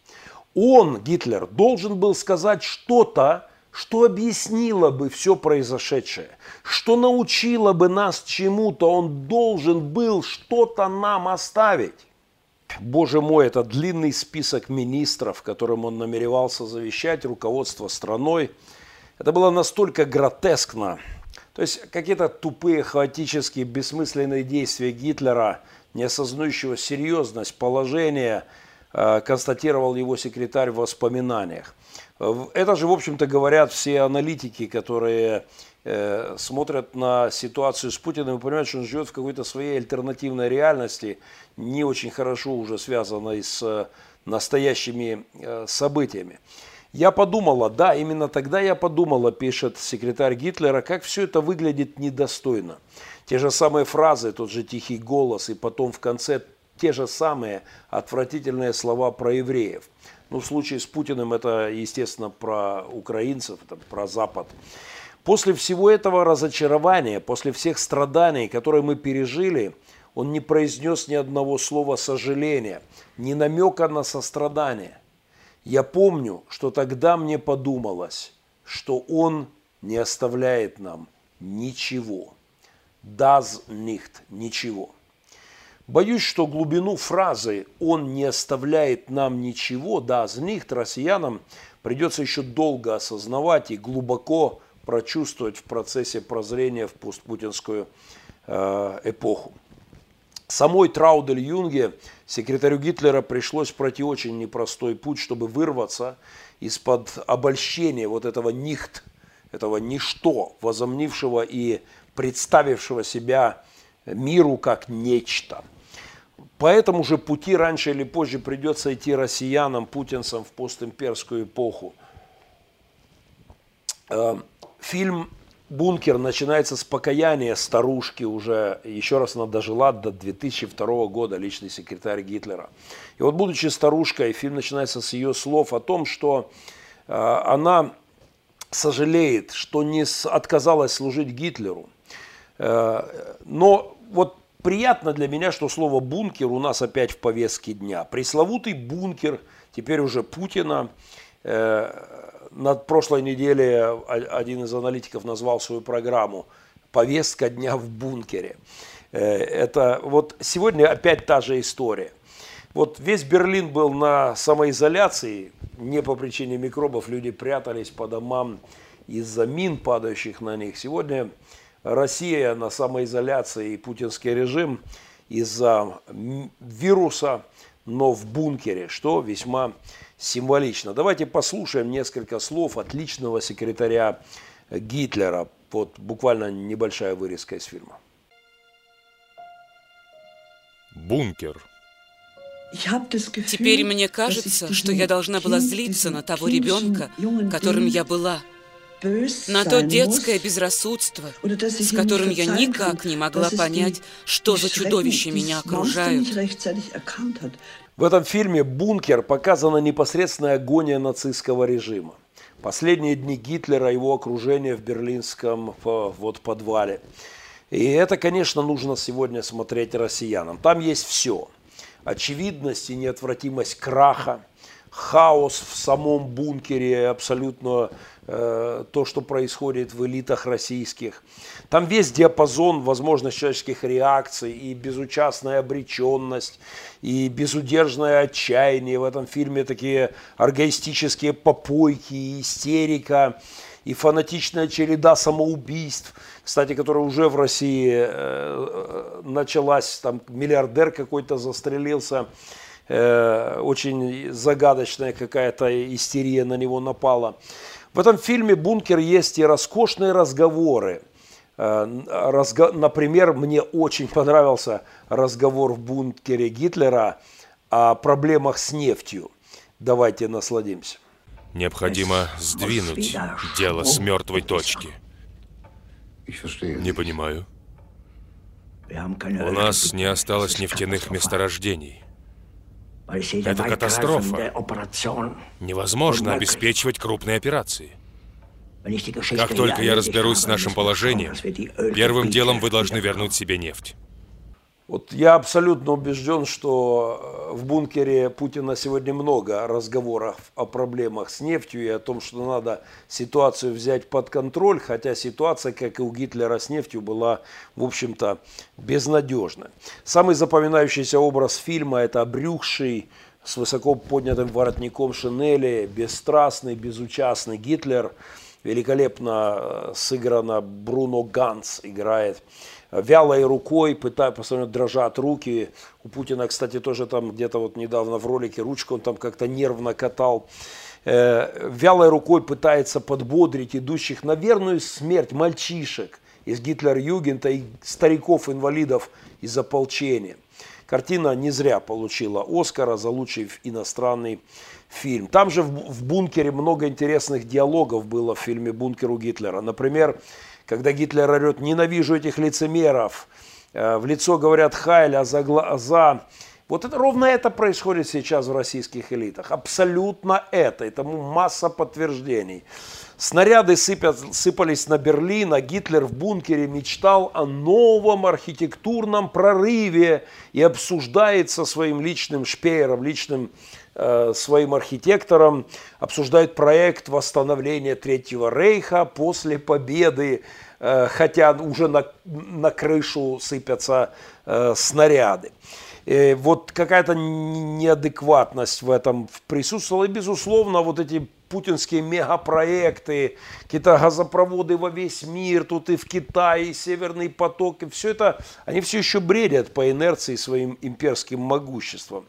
Он, Гитлер, должен был сказать что-то, что объяснило бы все произошедшее, что научило бы нас чему-то, он должен был что-то нам оставить. боже мой, это длинный список министров, которым он намеревался завещать руководство страной. Это было настолько гротескно. То есть какие-то тупые, хаотические, бессмысленные действия Гитлера, не осознающего серьезность положения, э, констатировал его секретарь в воспоминаниях. Это же, в общем-то, говорят все аналитики, которые э, смотрят на ситуацию с Путиным и понимают, что он живет в какой-то своей альтернативной реальности, не очень хорошо уже связанной с э, настоящими э, событиями. Я подумала, да, именно тогда я подумала, пишет секретарь Гитлера, как все это выглядит недостойно. Те же самые фразы, тот же тихий голос, и потом в конце те же самые отвратительные слова про евреев. Ну, в случае с Путиным это, естественно, про украинцев, это про Запад. После всего этого разочарования, после всех страданий, которые мы пережили, он не произнес ни одного слова сожаления, ни намека на сострадание. Я помню, что тогда мне подумалось, что он не оставляет нам ничего. Das nicht ничего. Боюсь, что глубину фразы «он не оставляет нам ничего», das nicht россиянам придется еще долго осознавать и глубоко прочувствовать в процессе прозрения в постпутинскую э, эпоху. Самой Траудель Юнге, секретарю Гитлера, пришлось пройти очень непростой путь, чтобы вырваться из-под обольщения вот этого нихт, этого ничто, возомнившего и представившего себя миру как нечто. По этому же пути раньше или позже придется идти россиянам, путинцам в постимперскую эпоху. Э, Фильм «Бункер» начинается с покаяния старушки уже, еще раз она дожила до 2002 года, личный секретарь Гитлера. И вот будучи старушкой, фильм начинается с ее слов о том, что э, она сожалеет, что не отказалась служить Гитлеру. Э, но вот приятно для меня, что слово «бункер» у нас опять в повестке дня. Пресловутый бункер, теперь уже Путина, э, на прошлой неделе один из аналитиков назвал свою программу «Повестка дня в бункере». Э, это вот сегодня опять та же история. Вот весь Берлин был на самоизоляции, не по причине микробов, люди прятались по домам из-за мин, падающих на них. Сегодня Россия на самоизоляции и путинский режим из-за вируса, но в бункере, что весьма символично. Давайте послушаем несколько слов от личного секретаря Гитлера. Вот буквально небольшая вырезка из фильма. Бункер. Теперь мне кажется, что я должна была злиться на того ребенка, которым я была. На то детское безрассудство, с которым я никак не могла понять, что за чудовища меня окружают. В этом фильме «Бункер» показана непосредственная агония нацистского режима. Последние дни Гитлера, его окружение в берлинском вот, подвале. И это, конечно, нужно сегодня смотреть россиянам. Там есть все. Очевидность и неотвратимость краха, хаос в самом бункере, абсолютно Э, то, что происходит в элитах российских. Там весь диапазон возможностей человеческих реакций и безучастная обреченность, и безудержное отчаяние. В этом фильме такие оргоистические попойки, и истерика, и фанатичная череда самоубийств, кстати, которая уже в России э, началась, там миллиардер какой-то застрелился, э, очень загадочная какая-то истерия на него напала. В этом фильме «Бункер» есть и роскошные разговоры. Э, разго... Например, мне очень понравился разговор в бункере Гитлера о проблемах с нефтью. Давайте насладимся. Необходимо сдвинуть дело с мертвой точки. Не понимаю. У нас не осталось нефтяных месторождений. Это катастрофа. Невозможно обеспечивать крупные операции. Как только я разберусь с нашим положением, первым делом вы должны вернуть себе нефть. Вот я абсолютно убежден, что э, в бункере Путина сегодня много разговоров о проблемах с нефтью и о том, что надо ситуацию взять под контроль, хотя ситуация, как и у Гитлера с нефтью, была, в общем-то, безнадежна. Самый запоминающийся образ фильма – это обрюхший, с высоко поднятым воротником шинели, бесстрастный, безучастный Гитлер. Великолепно э, сыграно Бруно Ганс играет вялой рукой, пытая, постоянно дрожат руки. У Путина, кстати, тоже там где-то вот недавно в ролике ручку он там как-то нервно катал. Э, вялой рукой пытается подбодрить идущих на верную смерть мальчишек из Гитлер-Югента и стариков-инвалидов из ополчения. Картина не зря получила Оскара за лучший иностранный фильм. Там же в, в «Бункере» много интересных диалогов было в фильме «Бункер» у Гитлера. Например, когда Гитлер орет «ненавижу этих лицемеров», э, в лицо говорят «Хайль», а за, а за... Вот это, ровно это происходит сейчас в российских элитах. Абсолютно это. Этому масса подтверждений. Снаряды сыпят, сыпались на Берлин, а Гитлер в бункере мечтал о новом архитектурном прорыве и обсуждает со своим личным шпеером, личным своим архитектором, обсуждает проект восстановления Третьего Рейха после победы, э, хотя уже на, на крышу сыпятся э, снаряды. И вот какая-то неадекватность в этом присутствовала. И, безусловно, вот эти путинские мегапроекты, какие-то газопроводы во весь мир, тут и в Китае, и Северный поток, и все это, они все еще бредят по инерции своим имперским могуществом.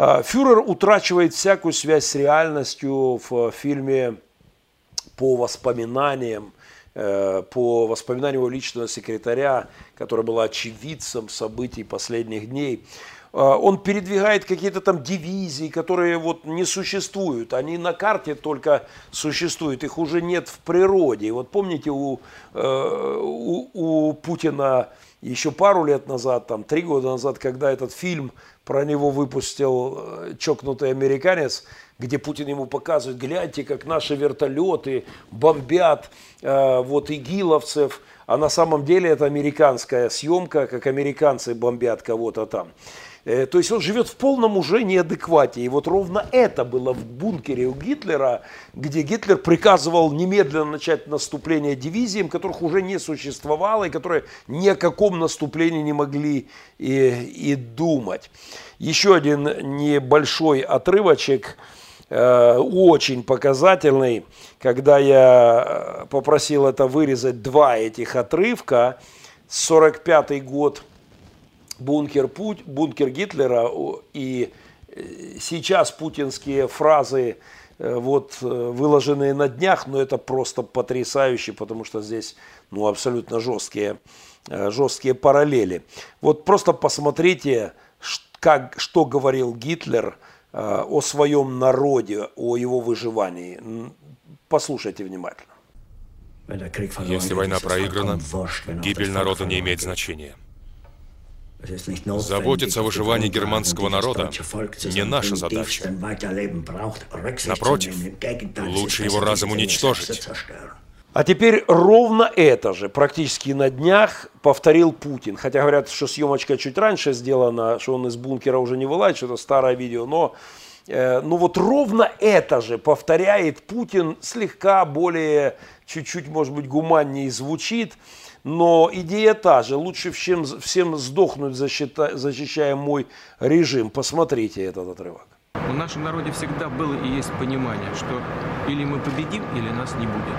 А, фюрер утрачивает всякую связь с реальностью в фильме по воспоминаниям, э, по воспоминаниям его личного секретаря, который был очевидцем событий последних дней. А, он передвигает какие-то там дивизии, которые вот не существуют. Они на карте только существуют, их уже нет в природе. И вот помните, у, э, у, у Путина еще пару лет назад, там три года назад, когда этот фильм про него выпустил э, чокнутый американец, где Путин ему показывает, гляньте, как наши вертолеты бомбят э, вот игиловцев, а на самом деле это американская съемка, как американцы бомбят кого-то там. Э, то есть он живет в полном уже неадеквате. И вот ровно это было в бункере у Гитлера, где Гитлер приказывал немедленно начать наступление дивизиям, которых уже не существовало и которые ни о каком наступлении не могли и, и думать. Еще один небольшой отрывочек, э, очень показательный, когда я попросил это вырезать два этих отрывка, 45 год – бункер, Путь, бункер Гитлера и э, сейчас путинские фразы, э, вот, э, выложенные на днях, но это просто потрясающе, потому что здесь ну, абсолютно жесткие, жесткие параллели. Вот просто посмотрите, как, что говорил Гитлер о своем народе, о его выживании. Послушайте внимательно. Если война проиграна, гибель народа не имеет значения. Заботиться о выживании германского народа не наша задача. Напротив, лучше его разом уничтожить. А теперь ровно это же практически на днях повторил Путин. Хотя говорят, что съемочка чуть раньше сделана, что он из бункера уже не вылазит, что это старое видео, но э, ну вот ровно это же повторяет Путин, слегка более, чуть-чуть, может быть, гуманнее звучит. Но идея та же. Лучше всем, всем сдохнуть, защита, защищая мой режим. Посмотрите этот отрывок. В нашем народе всегда было и есть понимание, что или мы победим, или нас не будет.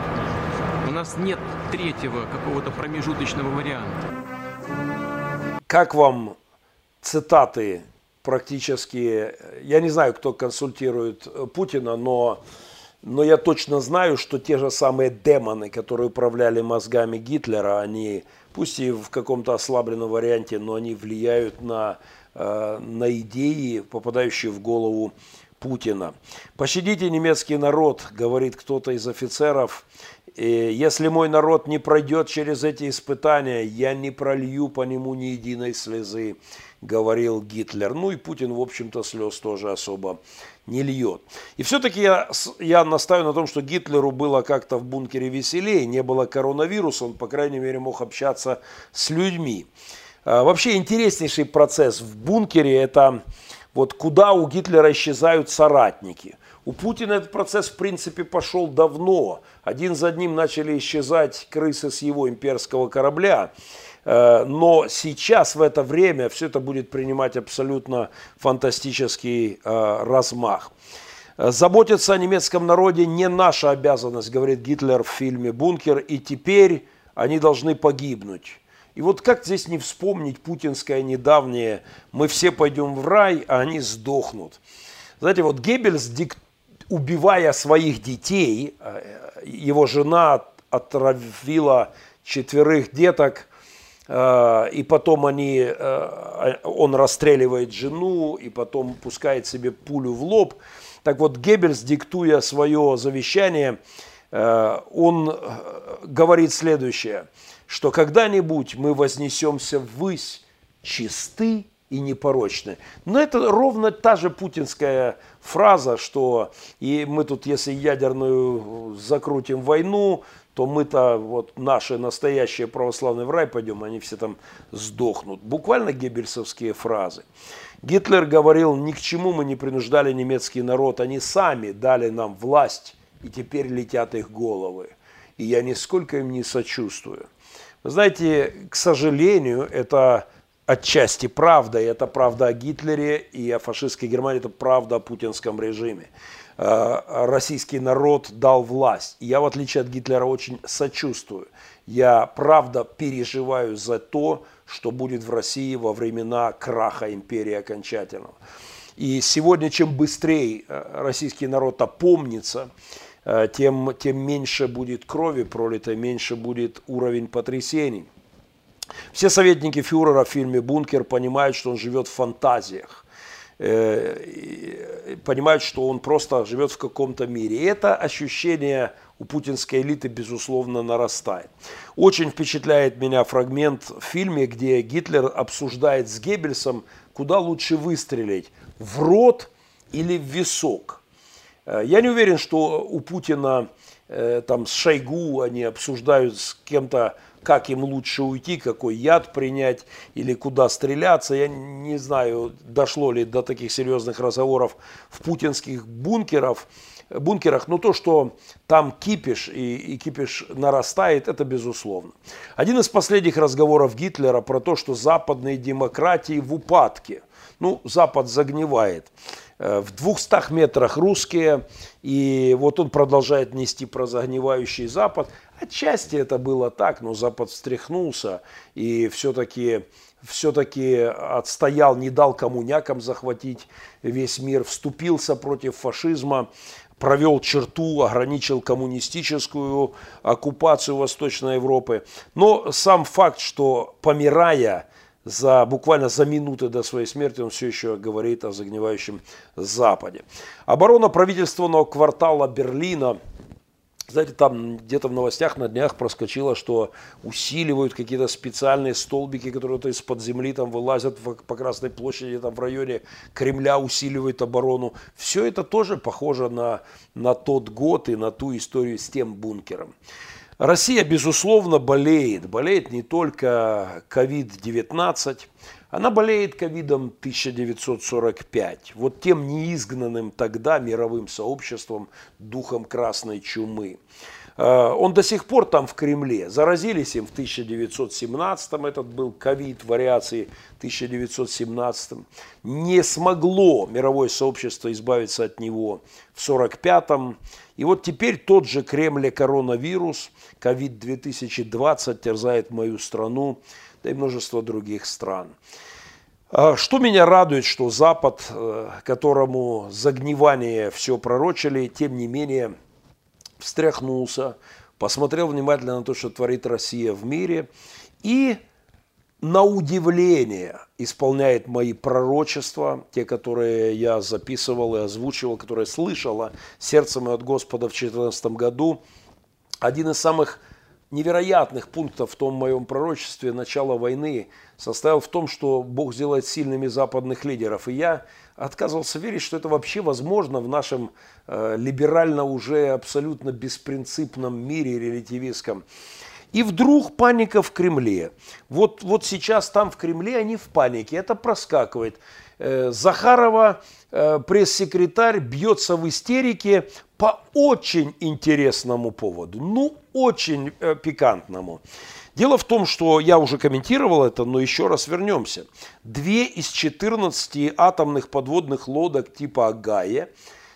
У нас нет третьего какого-то промежуточного варианта. Как вам цитаты практически, я не знаю, кто консультирует Путина, но но я точно знаю, что те же самые демоны, которые управляли мозгами Гитлера, они, пусть и в каком-то ослабленном варианте, но они влияют на, э, на идеи, попадающие в голову Путина. «Пощадите немецкий народ», говорит кто-то из офицеров, «если мой народ не пройдет через эти испытания, я не пролью по нему ни единой слезы», говорил Гитлер. Ну и Путин, в общем-то, слез тоже особо не льет. И все-таки я, я настаиваю на том, что Гитлеру было как-то в бункере веселее, не было коронавируса, он, по крайней мере, мог общаться с людьми. А, вообще интереснейший процесс в бункере – это вот куда у Гитлера исчезают соратники. У Путина этот процесс, в принципе, пошел давно. Один за одним начали исчезать крысы с его имперского корабля. Э, но сейчас, в это время, все это будет принимать абсолютно фантастический э, размах. Заботиться о немецком народе не наша обязанность, говорит Гитлер в фильме «Бункер», и теперь они должны погибнуть. И вот как здесь не вспомнить путинское недавнее «мы все пойдем в рай, а они сдохнут». Знаете, вот Геббельс, убивая своих детей, э, его жена отравила четверых деток, и потом они, э, он расстреливает жену, и потом пускает себе пулю в лоб – так вот, Геббельс, диктуя свое завещание, э, он э, говорит следующее, что когда-нибудь мы вознесемся ввысь чисты и непорочны. Но это ровно та же путинская фраза, что и мы тут, если ядерную закрутим войну, то мы-то вот наши настоящие православные в рай пойдем, они все там сдохнут. Буквально геббельсовские фразы. Гитлер говорил, ни к чему мы не принуждали немецкий народ, они сами дали нам власть, и теперь летят их головы. И я нисколько им не сочувствую. Вы знаете, к сожалению, это отчасти правда, и это правда о Гитлере и о фашистской Германии, это правда о путинском режиме. Э, российский народ дал власть. Я, в отличие от Гитлера, очень сочувствую. Я, правда, переживаю за то, что будет в России во времена краха империи окончательного. И сегодня, чем быстрее э, российский народ опомнится, э, тем, тем меньше будет крови пролито, меньше будет уровень потрясений. Все советники фюрера в фильме «Бункер» понимают, что он живет в фантазиях понимают, что он просто живет в каком-то мире. И это ощущение у путинской элиты, безусловно, нарастает. Очень впечатляет меня фрагмент в фильме, где Гитлер обсуждает с Геббельсом, куда лучше выстрелить, в рот или в висок. Э, я не уверен, что у Путина э, там с Шойгу они обсуждают с кем-то, как им лучше уйти, какой яд принять или куда стреляться. Я не знаю, дошло ли до таких серьезных разговоров в путинских бункерах бункерах, но то, что там кипиш и, и кипиш нарастает, это безусловно. Один из последних разговоров Гитлера про то, что западные демократии в упадке. Ну, Запад загнивает. Э, в двухстах метрах русские, и вот он продолжает нести про загнивающий Запад. Отчасти это было так, но Запад встряхнулся и все-таки все-таки отстоял, не дал коммунякам захватить весь мир, вступился против фашизма, провел черту, ограничил коммунистическую оккупацию Восточной Европы. Но сам факт, что помирая за, буквально за минуты до своей смерти, он все еще говорит о загнивающем Западе. Оборона правительственного квартала Берлина – знаете, там где-то в новостях на днях проскочило, что усиливают какие-то специальные столбики, которые из-под земли там вылазят в, по Красной площади, там в районе Кремля усиливают оборону. Все это тоже похоже на, на тот год и на ту историю с тем бункером. Россия, безусловно, болеет. Болеет не только COVID-19, она болеет ковидом 1945, вот тем неизгнанным тогда мировым сообществом духом красной чумы. Э, он до сих пор там в Кремле. Заразились им в 1917, этот был ковид, вариации 1917. Не смогло мировое сообщество избавиться от него в 1945. И вот теперь тот же Кремль коронавирус, ковид 2020 терзает мою страну да и множество других стран. А что меня радует, что Запад, э, которому загнивание все пророчили, тем не менее встряхнулся, посмотрел внимательно на то, что творит Россия в мире, и на удивление исполняет мои пророчества, те, которые я записывал и озвучивал, которые слышала сердцем от Господа в 2014 году. Один из самых невероятных пунктов в том моем пророчестве начала войны состоял в том, что Бог сделает сильными западных лидеров. И я отказывался верить, что это вообще возможно в нашем э, либерально уже абсолютно беспринципном мире релятивистском. И вдруг паника в Кремле. Вот, вот сейчас там в Кремле они в панике, это проскакивает. Э, Захарова, э, пресс-секретарь, бьется в истерике по очень интересному поводу, ну очень э, пикантному. Дело в том, что я уже комментировал это, но еще раз вернемся. Две из 14 атомных подводных лодок типа Агая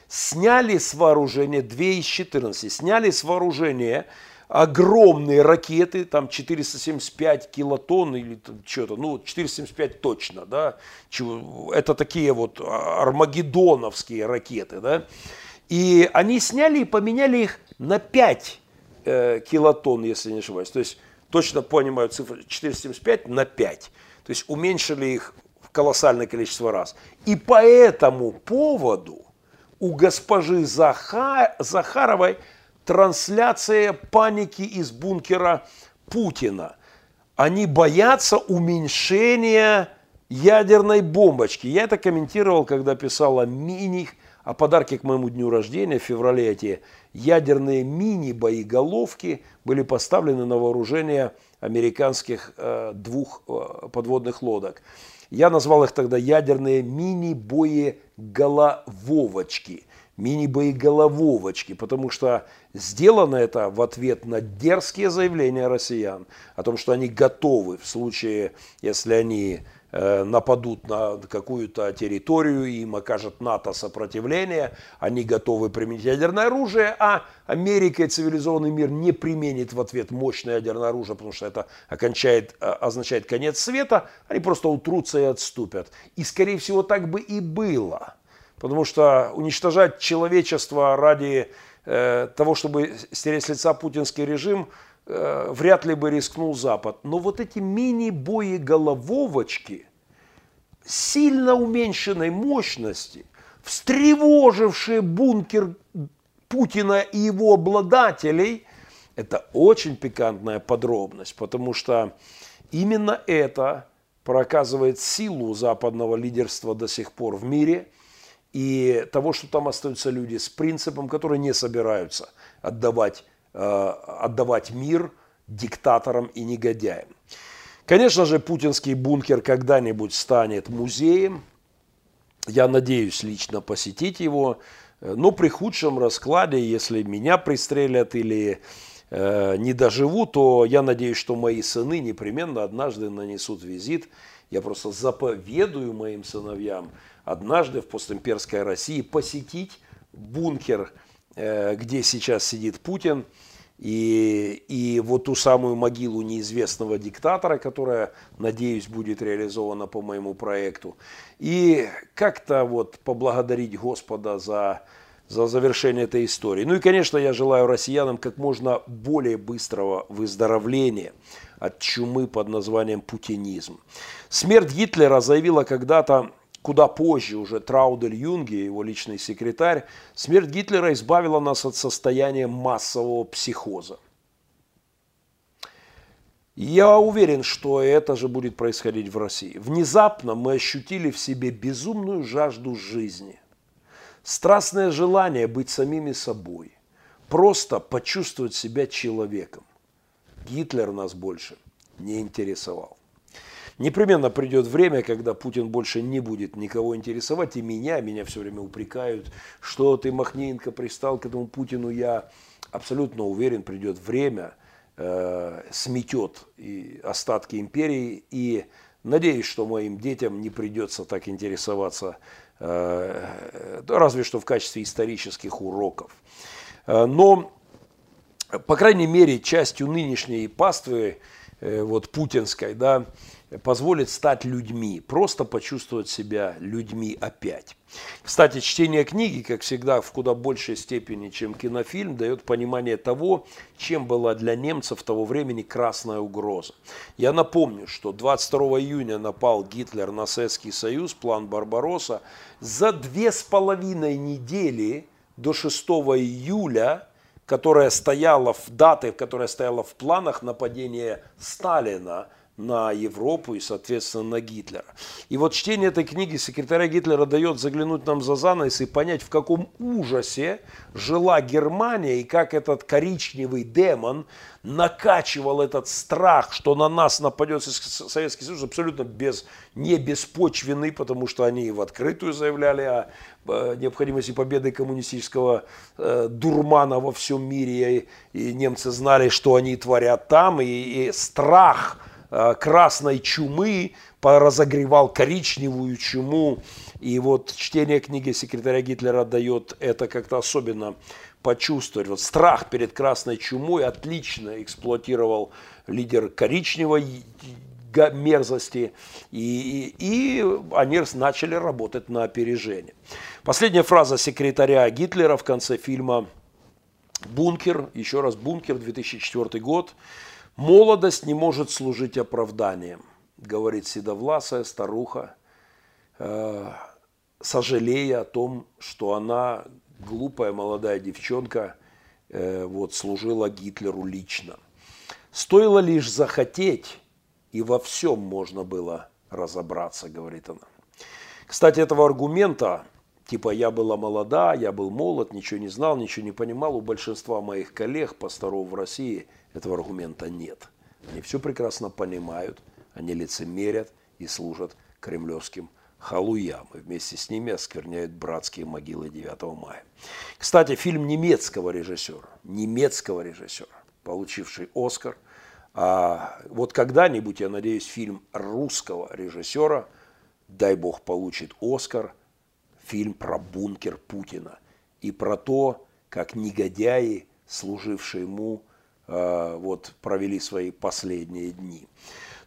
сняли с вооружения, две из 14, сняли с вооружения огромные ракеты, там 475 килотонн или что-то, ну 475 точно, да, это такие вот армагеддоновские ракеты, да, и они сняли и поменяли их на 5 э, килотонн, если не ошибаюсь, то есть точно понимаю цифру 475 на 5, то есть уменьшили их в колоссальное количество раз. И по этому поводу у госпожи Захар, Захаровой трансляция паники из бункера Путина. Они боятся уменьшения ядерной бомбочки. Я это комментировал, когда писал о мини, о подарке к моему дню рождения в феврале. Эти ядерные мини-боеголовки были поставлены на вооружение американских э, двух э, подводных лодок. Я назвал их тогда ядерные мини-боеголововочки мини-боеголововочки, потому что сделано это в ответ на дерзкие заявления россиян о том, что они готовы в случае, если они э, нападут на какую-то территорию, им окажет НАТО сопротивление, они готовы применить ядерное оружие, а Америка и цивилизованный мир не применит в ответ мощное ядерное оружие, потому что это окончает, э, означает конец света, они просто утрутся и отступят. И, скорее всего, так бы и было. Потому что уничтожать человечество ради э, того, чтобы стереть с лица путинский режим, э, вряд ли бы рискнул Запад. Но вот эти мини-боеголововочки сильно уменьшенной мощности, встревожившие бункер Путина и его обладателей, это очень пикантная подробность, потому что именно это проказывает силу западного лидерства до сих пор в мире – и того, что там остаются люди с принципом, которые не собираются отдавать, э, отдавать мир диктаторам и негодяям. Конечно же, путинский бункер когда-нибудь станет музеем. Я надеюсь лично посетить его. Но при худшем раскладе, если меня пристрелят или э, не доживу, то я надеюсь, что мои сыны непременно однажды нанесут визит. Я просто заповедую моим сыновьям – однажды в постимперской России посетить бункер, э, где сейчас сидит Путин, и, и вот ту самую могилу неизвестного диктатора, которая, надеюсь, будет реализована по моему проекту. И как-то вот поблагодарить Господа за, за завершение этой истории. Ну и, конечно, я желаю россиянам как можно более быстрого выздоровления от чумы под названием путинизм. Смерть Гитлера заявила когда-то куда позже уже Траудель Юнге, его личный секретарь, смерть Гитлера избавила нас от состояния массового психоза. Я уверен, что это же будет происходить в России. Внезапно мы ощутили в себе безумную жажду жизни, страстное желание быть самими собой, просто почувствовать себя человеком. Гитлер нас больше не интересовал. Непременно придет время, когда Путин больше не будет никого интересовать, и меня, меня все время упрекают, что ты, Махненко, пристал к этому Путину. Я абсолютно уверен, придет время, э, сметет и остатки империи, и надеюсь, что моим детям не придется так интересоваться, э, разве что в качестве исторических уроков. Э, но, по крайней мере, частью нынешней паствы, э, вот путинской, да, позволит стать людьми, просто почувствовать себя людьми опять. Кстати, чтение книги, как всегда, в куда большей степени, чем кинофильм, дает понимание того, чем была для немцев того времени красная угроза. Я напомню, что 22 июня напал Гитлер на Советский Союз, план Барбаросса. За две с половиной недели до 6 июля которая стояла в даты, которая стояла в планах нападения Сталина на Европу и, соответственно, на Гитлера. И вот чтение этой книги секретаря Гитлера дает заглянуть нам за занавес и понять, в каком ужасе жила Германия и как этот коричневый демон накачивал этот страх, что на нас нападет Советский Союз абсолютно без, не беспочвенный, потому что они в открытую заявляли о э, необходимости победы коммунистического э, дурмана во всем мире, и, и немцы знали, что они творят там, и, и страх – красной чумы, разогревал коричневую чуму. И вот чтение книги секретаря Гитлера дает это как-то особенно почувствовать. Вот страх перед красной чумой отлично эксплуатировал лидер коричневой мерзости, и, и, и они начали работать на опережение. Последняя фраза секретаря Гитлера в конце фильма «Бункер», еще раз «Бункер», 2004 год, Молодость не может служить оправданием, говорит седовласая старуха, э, сожалея о том, что она, глупая молодая девчонка, э, вот, служила Гитлеру лично. Стоило лишь захотеть, и во всем можно было разобраться, говорит она. Кстати, этого аргумента, типа я была молода, я был молод, ничего не знал, ничего не понимал, у большинства моих коллег, пасторов в России – этого аргумента нет. Они все прекрасно понимают, они лицемерят и служат кремлевским халуям. И вместе с ними оскверняют братские могилы 9 мая. Кстати, фильм немецкого режиссера, немецкого режиссера, получивший Оскар. А вот когда-нибудь, я надеюсь, фильм русского режиссера, дай бог, получит Оскар, фильм про бункер Путина и про то, как негодяи, служившие ему, Э, вот, провели свои последние дни.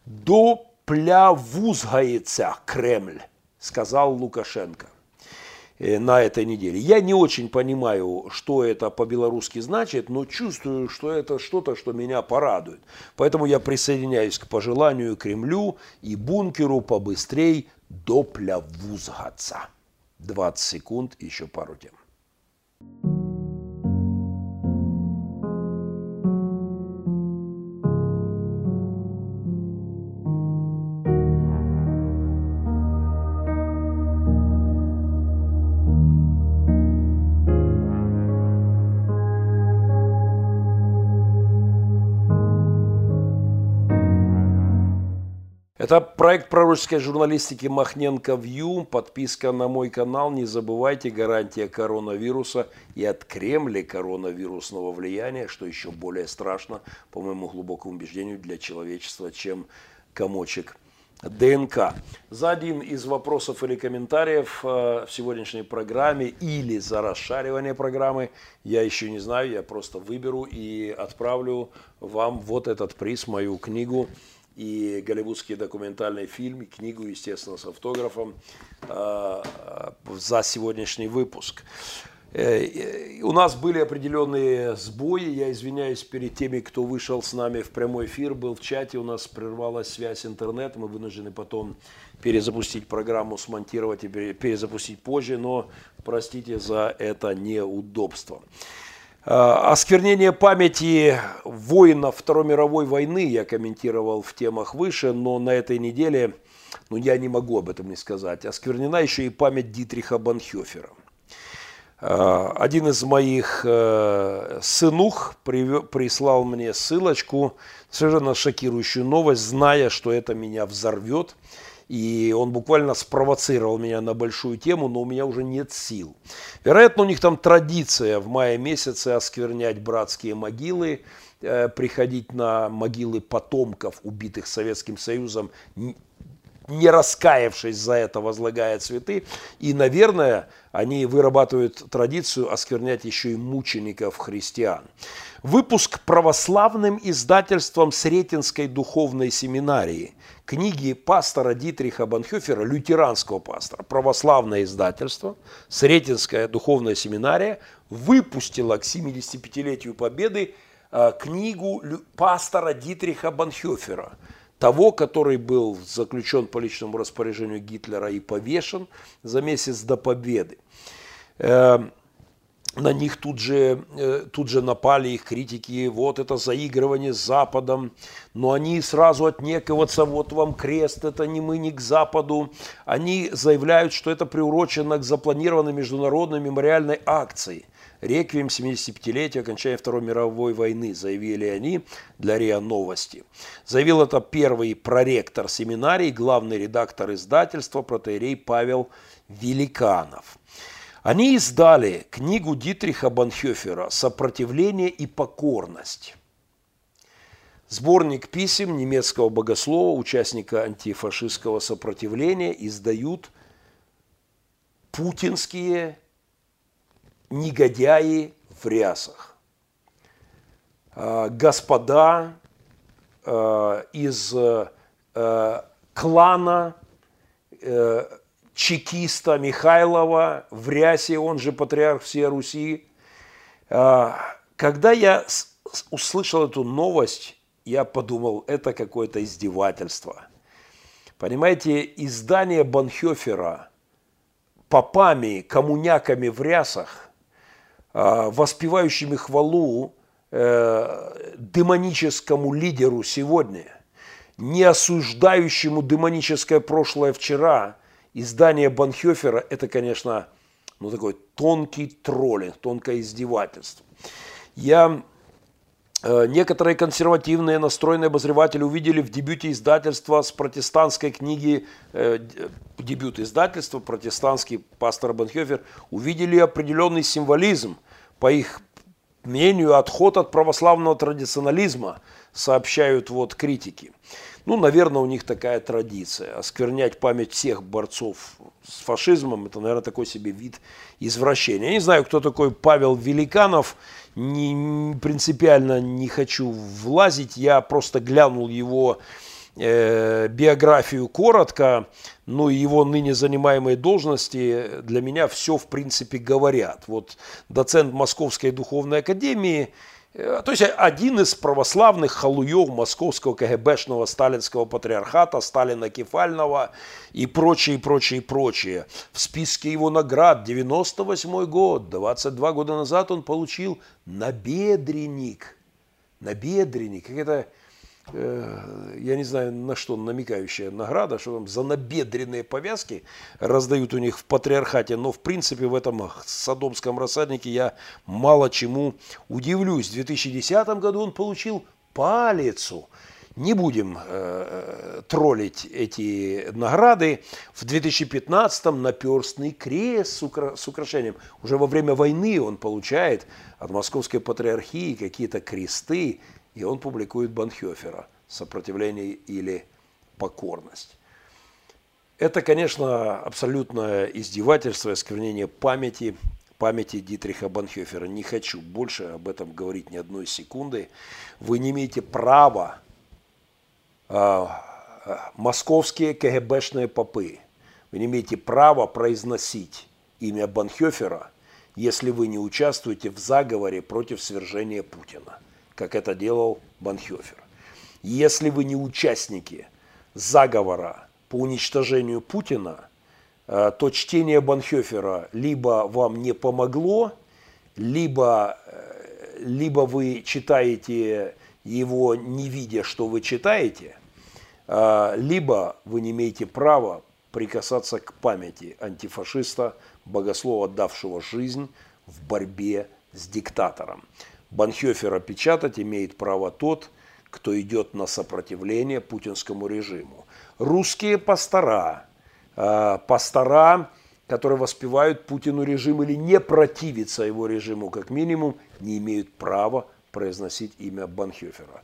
«Доплявузгается Кремль», сказал Лукашенко э, на этой неделе. Я не очень понимаю, что это по-белорусски значит, но чувствую, что это что-то, что меня порадует. Поэтому я присоединяюсь к пожеланию Кремлю и бункеру побыстрей доплявузгаться. 20 секунд, еще пару тем. Это проект пророческой журналистики Махненко Вью. Подписка на мой канал. Не забывайте, гарантия коронавируса и от Кремля коронавирусного влияния, что еще более страшно, по моему глубокому убеждению, для человечества, чем комочек ДНК. За один из вопросов или комментариев э, в сегодняшней программе или за расшаривание программы, я еще не знаю, я просто выберу и отправлю вам вот этот приз, мою книгу и голливудский документальный фильм, и книгу, естественно, с автографом э, за сегодняшний выпуск. Э, у нас были определенные сбои, я извиняюсь перед теми, кто вышел с нами в прямой эфир, был в чате, у нас прервалась связь интернет, мы вынуждены потом перезапустить программу, смонтировать и перезапустить позже, но простите за это неудобство. Э, осквернение памяти воинов Второй мировой войны я комментировал в темах выше, но на этой неделе, ну я не могу об этом не сказать, осквернена еще и память Дитриха Банхёфера. Э, один из моих э, сынух прислал мне ссылочку, совершенно шокирующую новость, зная, что это меня взорвет – и он буквально спровоцировал меня на большую тему, но у меня уже нет сил. Вероятно, у них там традиция в мае месяце осквернять братские могилы, э, приходить на могилы потомков, убитых Советским Союзом, не раскаявшись за это, возлагая цветы. И, наверное, они вырабатывают традицию осквернять еще и мучеников христиан. Выпуск православным издательством Сретенской духовной семинарии книги пастора Дитриха Банхёфера, лютеранского пастора, православное издательство, Сретенская духовная семинария, выпустила к 75-летию Победы э, книгу пастора Дитриха Банхёфера, того, который был заключен по личному распоряжению Гитлера и повешен за месяц до победы. На них тут же, э, тут же напали их критики, вот это заигрывание с Западом, но они сразу отнекиваться, вот вам крест, это не мы, не к Западу. Они заявляют, что это приурочено к запланированной международной мемориальной акции. Реквием 75-летия окончания Второй мировой войны, заявили они для РИА Новости. Заявил это первый проректор семинарии, главный редактор издательства, протеерей Павел Великанов. Они издали книгу Дитриха Банхёфера «Сопротивление и покорность». Сборник писем немецкого богослова, участника антифашистского сопротивления, издают путинские негодяи в рясах. А, господа а, из а, клана э, чекиста Михайлова в рясе, он же патриарх всей Руси. А, когда я услышал эту новость, я подумал, это какое-то издевательство. Понимаете, издание Банхёфера попами, коммуняками в рясах, а, воспевающими хвалу э, демоническому лидеру сегодня, не осуждающему демоническое прошлое вчера – издание Банхёфера – это, конечно, ну, такой тонкий троллинг, тонкое издевательство. Я э, Некоторые консервативные настроенные обозреватели увидели в дебюте издательства с протестантской книги, э, дебют издательства, протестантский пастор Банхёфер, увидели определенный символизм, по их мнению, отход от православного традиционализма, сообщают вот критики. Ну, наверное, у них такая традиция. Осквернять память всех борцов с фашизмом, это, наверное, такой себе вид извращения. Я не знаю, кто такой Павел Великанов, не, принципиально не хочу влазить, я просто глянул его э, биографию коротко, ну и его ныне занимаемые должности для меня все в принципе говорят. Вот доцент Московской духовной академии – то есть один из православных халуев московского КГБшного сталинского патриархата, Сталина Кефального и прочее, прочее, прочее. В списке его наград 98 год, 22 года назад он получил набедренник. Набедренник. Как это я не знаю, на что намекающая награда, что там за набедренные повязки раздают у них в патриархате, но в принципе в этом садомском рассаднике я мало чему удивлюсь. В 2010 году он получил палицу. Не будем э, троллить эти награды. В 2015 наперстный крест с, укра- с украшением. Уже во время войны он получает от Московской патриархии какие-то кресты и он публикует Банхёфера «Сопротивление или покорность». Это, конечно, абсолютное издевательство, осквернение памяти, памяти Дитриха Банхёфера. Не хочу больше об этом говорить ни одной секунды. Вы не имеете права, э, московские КГБшные попы, вы не имеете права произносить имя Банхёфера, если вы не участвуете в заговоре против свержения Путина как это делал Банхёфер. Если вы не участники заговора по уничтожению Путина, э, то чтение Банхёфера либо вам не помогло, либо, э, либо вы читаете его не видя, что вы читаете, э, либо вы не имеете права прикасаться к памяти антифашиста, богослова, давшего жизнь в борьбе с диктатором. Банхёфера печатать имеет право тот, кто идет на сопротивление путинскому режиму. Русские пастора, а, пастора, которые воспевают Путину режим или не противятся его режиму, как минимум, не имеют права произносить имя Банхёфера.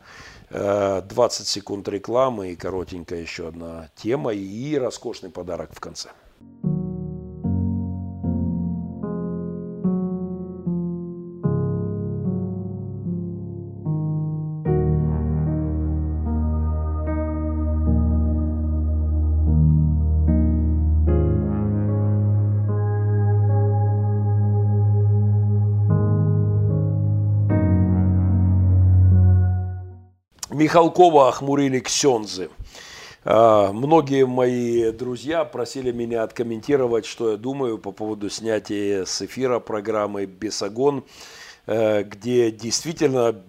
20 э, секунд рекламы и коротенькая еще одна тема и роскошный подарок в конце. Михалкова охмурили ксензы. А, многие мои друзья просили меня откомментировать, что я думаю по поводу снятия с эфира программы «Бесогон», э, где действительно,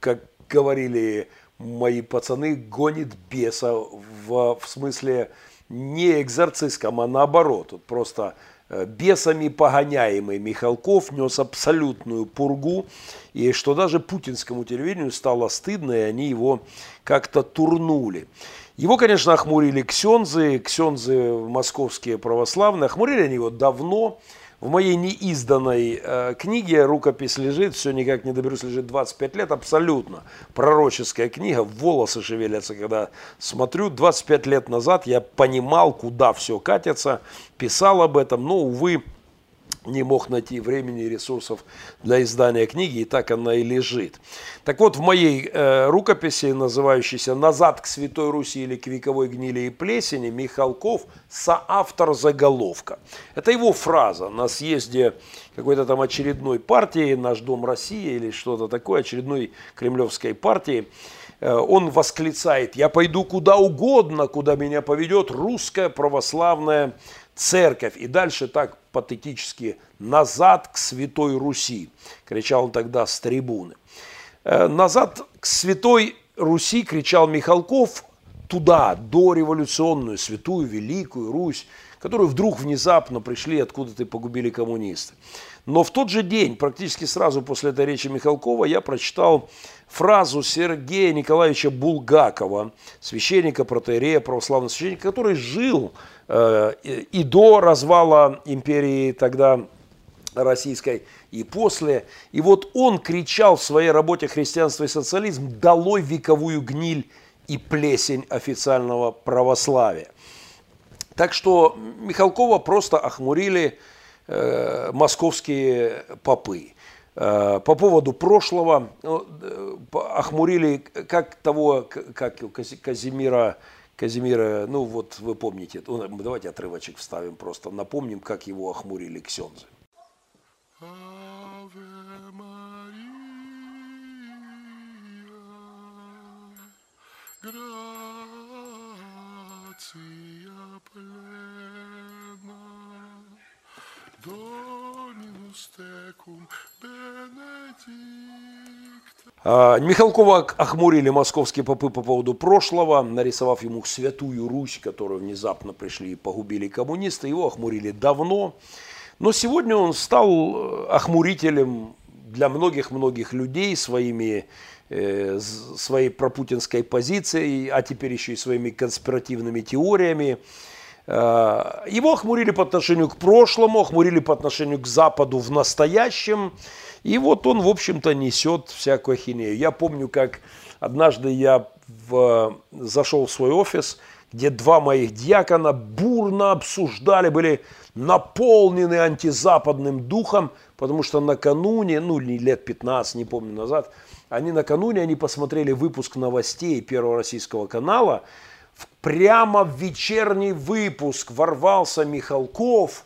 как говорили мои пацаны, гонит беса в, в смысле не экзорцистском, а наоборот. Вот просто бесами погоняемый Михалков нес абсолютную пургу, и что даже путинскому телевидению стало стыдно, и они его как-то турнули. Его, конечно, охмурили ксензы, ксензы московские православные, охмурили они его давно, в моей неизданной э, книге рукопись лежит, все никак не доберусь, лежит 25 лет, абсолютно пророческая книга, волосы шевелятся, когда смотрю. 25 лет назад я понимал, куда все катится, писал об этом, но, увы, не мог найти времени и ресурсов для издания книги, и так она и лежит. Так вот, в моей э, рукописи, называющейся «Назад к Святой Руси» или «К вековой гнили и плесени», Михалков – соавтор заголовка. Это его фраза на съезде какой-то там очередной партии, «Наш дом России» или что-то такое, очередной кремлевской партии э, – он восклицает, я пойду куда угодно, куда меня поведет русская православная церковь. И дальше так патетически «назад к Святой Руси», кричал он тогда с трибуны. Э, «Назад к Святой Руси» кричал Михалков туда, до революционную, святую, великую Русь, которую вдруг внезапно пришли откуда-то и погубили коммунисты. Но в тот же день, практически сразу после этой речи Михалкова, я прочитал фразу Сергея Николаевича Булгакова, священника, протеерея, православного священника, который жил и до развала империи тогда российской, и после. И вот он кричал в своей работе «Христианство и социализм» «Долой вековую гниль и плесень официального православия». Так что Михалкова просто охмурили э, московские попы. Э, по поводу прошлого ну, э, охмурили как того, как Казимира, Казимира, ну вот вы помните, ну, давайте отрывочек вставим просто, напомним, как его охмурили ксензы. Грация плена, а, Михалкова охмурили московские попы по поводу прошлого, нарисовав ему святую Русь, которую внезапно пришли и погубили коммунисты. Его охмурили давно. Но сегодня он стал э, охмурителем для многих-многих людей своими, э, своей пропутинской позицией, а теперь еще и своими конспиративными теориями. Э, его охмурили по отношению к прошлому, охмурили по отношению к Западу в настоящем. И вот он, в общем-то, несет всякую ахинею. Я помню, как однажды я в, зашел в свой офис, где два моих диакона бурно обсуждали, были наполнены антизападным духом, потому что накануне, ну, лет 15, не помню назад, они накануне, они посмотрели выпуск новостей Первого российского канала, прямо в вечерний выпуск ворвался Михалков,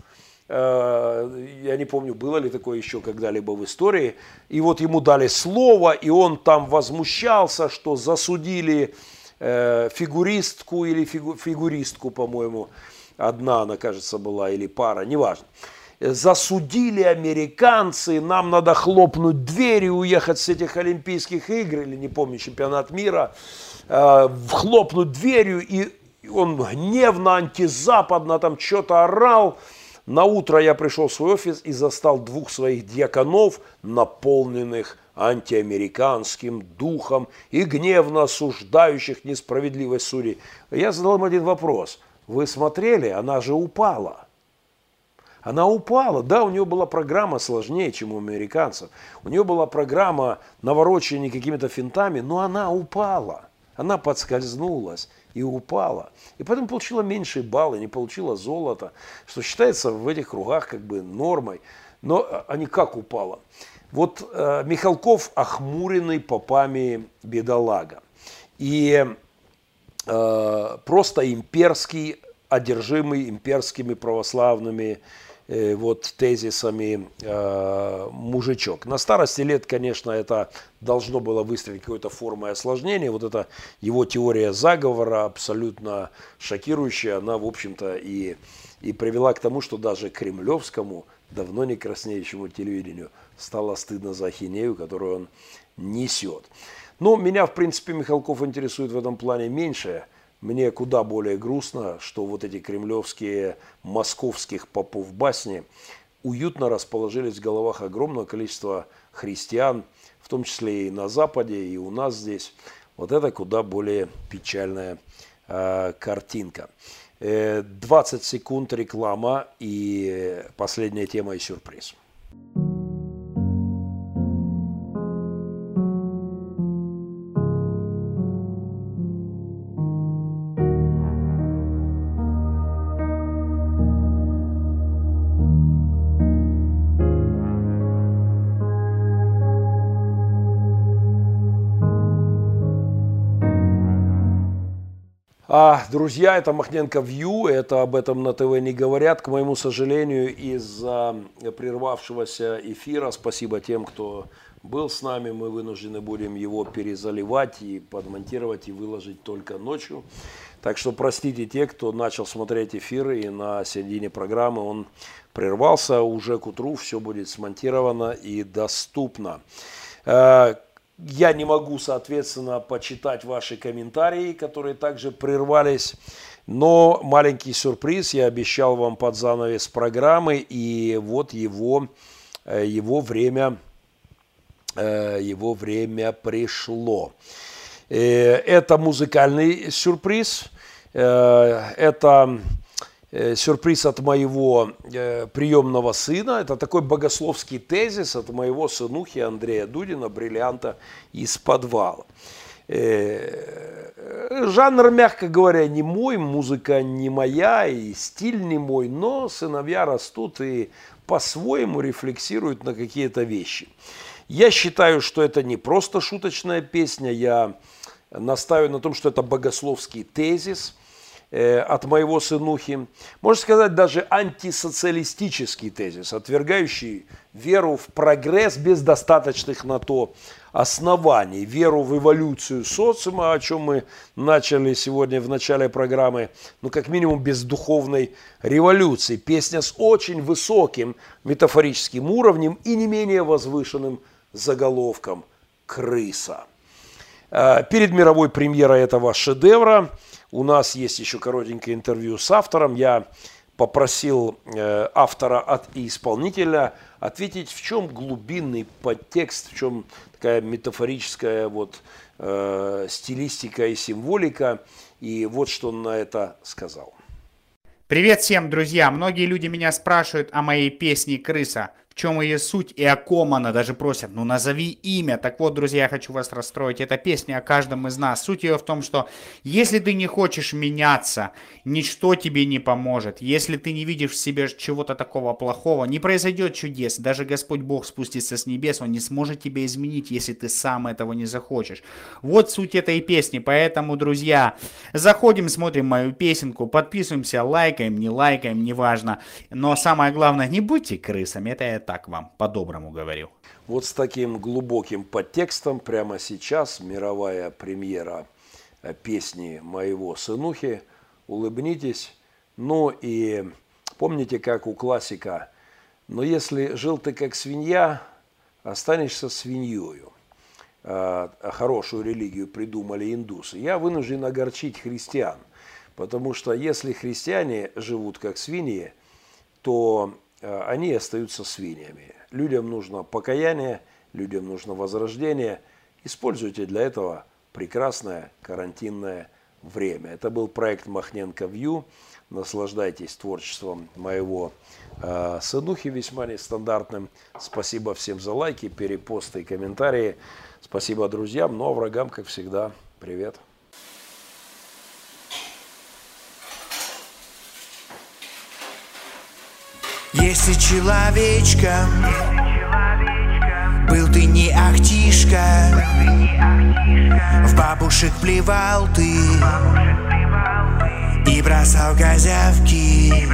я не помню, было ли такое еще когда-либо в истории, и вот ему дали слово, и он там возмущался, что засудили э, фигуристку или фигуристку, по-моему, одна она, кажется, была, или пара, неважно. Засудили американцы, нам надо хлопнуть двери, уехать с этих Олимпийских игр, или не помню, чемпионат мира э, хлопнуть дверью, и он гневно, антизападно там что-то орал. На утро я пришел в свой офис и застал двух своих дьяконов, наполненных антиамериканским духом и гневно осуждающих несправедливость судей. Я задал им один вопрос. Вы смотрели? Она же упала. Она упала. Да, у нее была программа сложнее, чем у американцев. У нее была программа наворочения какими-то финтами, но она упала. Она подскользнулась и упала. И поэтому получила меньшие баллы, не получила золото, что считается в этих кругах как бы нормой. Но они как упала? Вот э, Михалков охмуренный попами бедолага. И э, просто имперский, одержимый имперскими православными э, вот тезисами э, мужичок. На старости лет, конечно, это должно было выстрелить какой-то формой осложнения. Вот эта его теория заговора абсолютно шокирующая, она, в общем-то, и, и привела к тому, что даже кремлевскому, давно не краснеющему телевидению, стало стыдно за ахинею, которую он несет. Но меня, в принципе, Михалков интересует в этом плане меньше. Мне куда более грустно, что вот эти кремлевские московских попов басни уютно расположились в головах огромного количества христиан, в том числе и на Западе, и у нас здесь. Вот это куда более печальная э, картинка. 20 э, секунд реклама и последняя тема и сюрприз. А, друзья, это Махненко Вью, это об этом на ТВ не говорят. К моему сожалению, из-за прервавшегося эфира, спасибо тем, кто был с нами, мы вынуждены будем его перезаливать и подмонтировать и выложить только ночью. Так что простите те, кто начал смотреть эфиры и на середине программы он прервался. Уже к утру все будет смонтировано и доступно. Я не могу, соответственно, почитать ваши комментарии, которые также прервались. Но маленький сюрприз я обещал вам под занавес программы, и вот его, э, его время, э, его время пришло. Э, это музыкальный сюрприз. Это сюрприз от моего э, приемного сына. Это такой богословский тезис от моего сынухи Андрея Дудина, бриллианта из подвала. Э, жанр, мягко говоря, не мой, музыка не моя, и стиль не мой, но сыновья растут и по-своему рефлексируют на какие-то вещи. Я считаю, что это не просто шуточная песня, я настаиваю на том, что это богословский тезис – Э, от моего сынухи. Можно сказать, даже антисоциалистический тезис, отвергающий веру в прогресс без достаточных на то оснований, веру в эволюцию социума, о чем мы начали сегодня в начале программы, ну, как минимум, без духовной революции. Песня с очень высоким метафорическим уровнем и не менее возвышенным заголовком «Крыса». Э, перед мировой премьерой этого шедевра – у нас есть еще коротенькое интервью с автором. Я попросил э, автора от, исполнителя ответить, в чем глубинный подтекст, в чем такая метафорическая вот, э, стилистика и символика. И вот что он на это сказал. Привет всем, друзья! Многие люди меня спрашивают о моей песне «Крыса» чем ее суть и о ком она даже просят. Ну назови имя. Так вот, друзья, я хочу вас расстроить. Это песня о каждом из нас. Суть ее в том, что если ты не хочешь меняться, ничто тебе не поможет. Если ты не видишь в себе чего-то такого плохого, не произойдет чудес. Даже Господь Бог спустится с небес, Он не сможет тебя изменить, если ты сам этого не захочешь. Вот суть этой песни. Поэтому, друзья, заходим, смотрим мою песенку, подписываемся, лайкаем, не лайкаем, неважно. Но самое главное, не будьте крысами. Это я так вам по-доброму говорю. Вот с таким глубоким подтекстом прямо сейчас мировая премьера э, песни моего сынухи. Улыбнитесь. Ну и помните, как у классика, но если жил ты как свинья, останешься свиньёю. А, а хорошую религию придумали индусы. Я вынужден огорчить христиан, потому что если христиане живут как свиньи, то Э, они остаются свиньями. Людям нужно покаяние, людям нужно возрождение. Используйте для этого прекрасное карантинное время. Это был проект Махненко Вью. Наслаждайтесь творчеством моего э, сынухи весьма нестандартным. Спасибо всем за лайки, перепосты и комментарии. Спасибо друзьям, но врагам, как всегда, привет. Если человечком Был ты не ахтишка В бабушек плевал ты И бросал козявки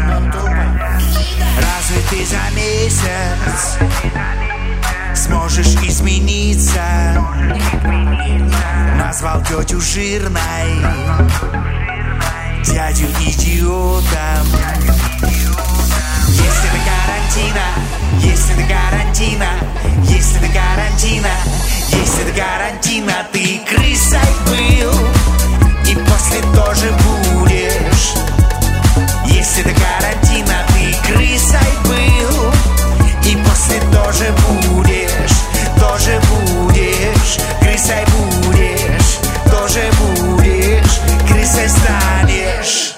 Разве ты за месяц сможешь измениться? Назвал тетю жирной, дядю идиотом. Если до карантина, если до карантина, если до карантина, если до карантина ты крысой был, и после тоже будешь. Если до карантина ты крысой был, и после тоже будешь, тоже будешь, крысой будешь, тоже будешь, крысой станешь.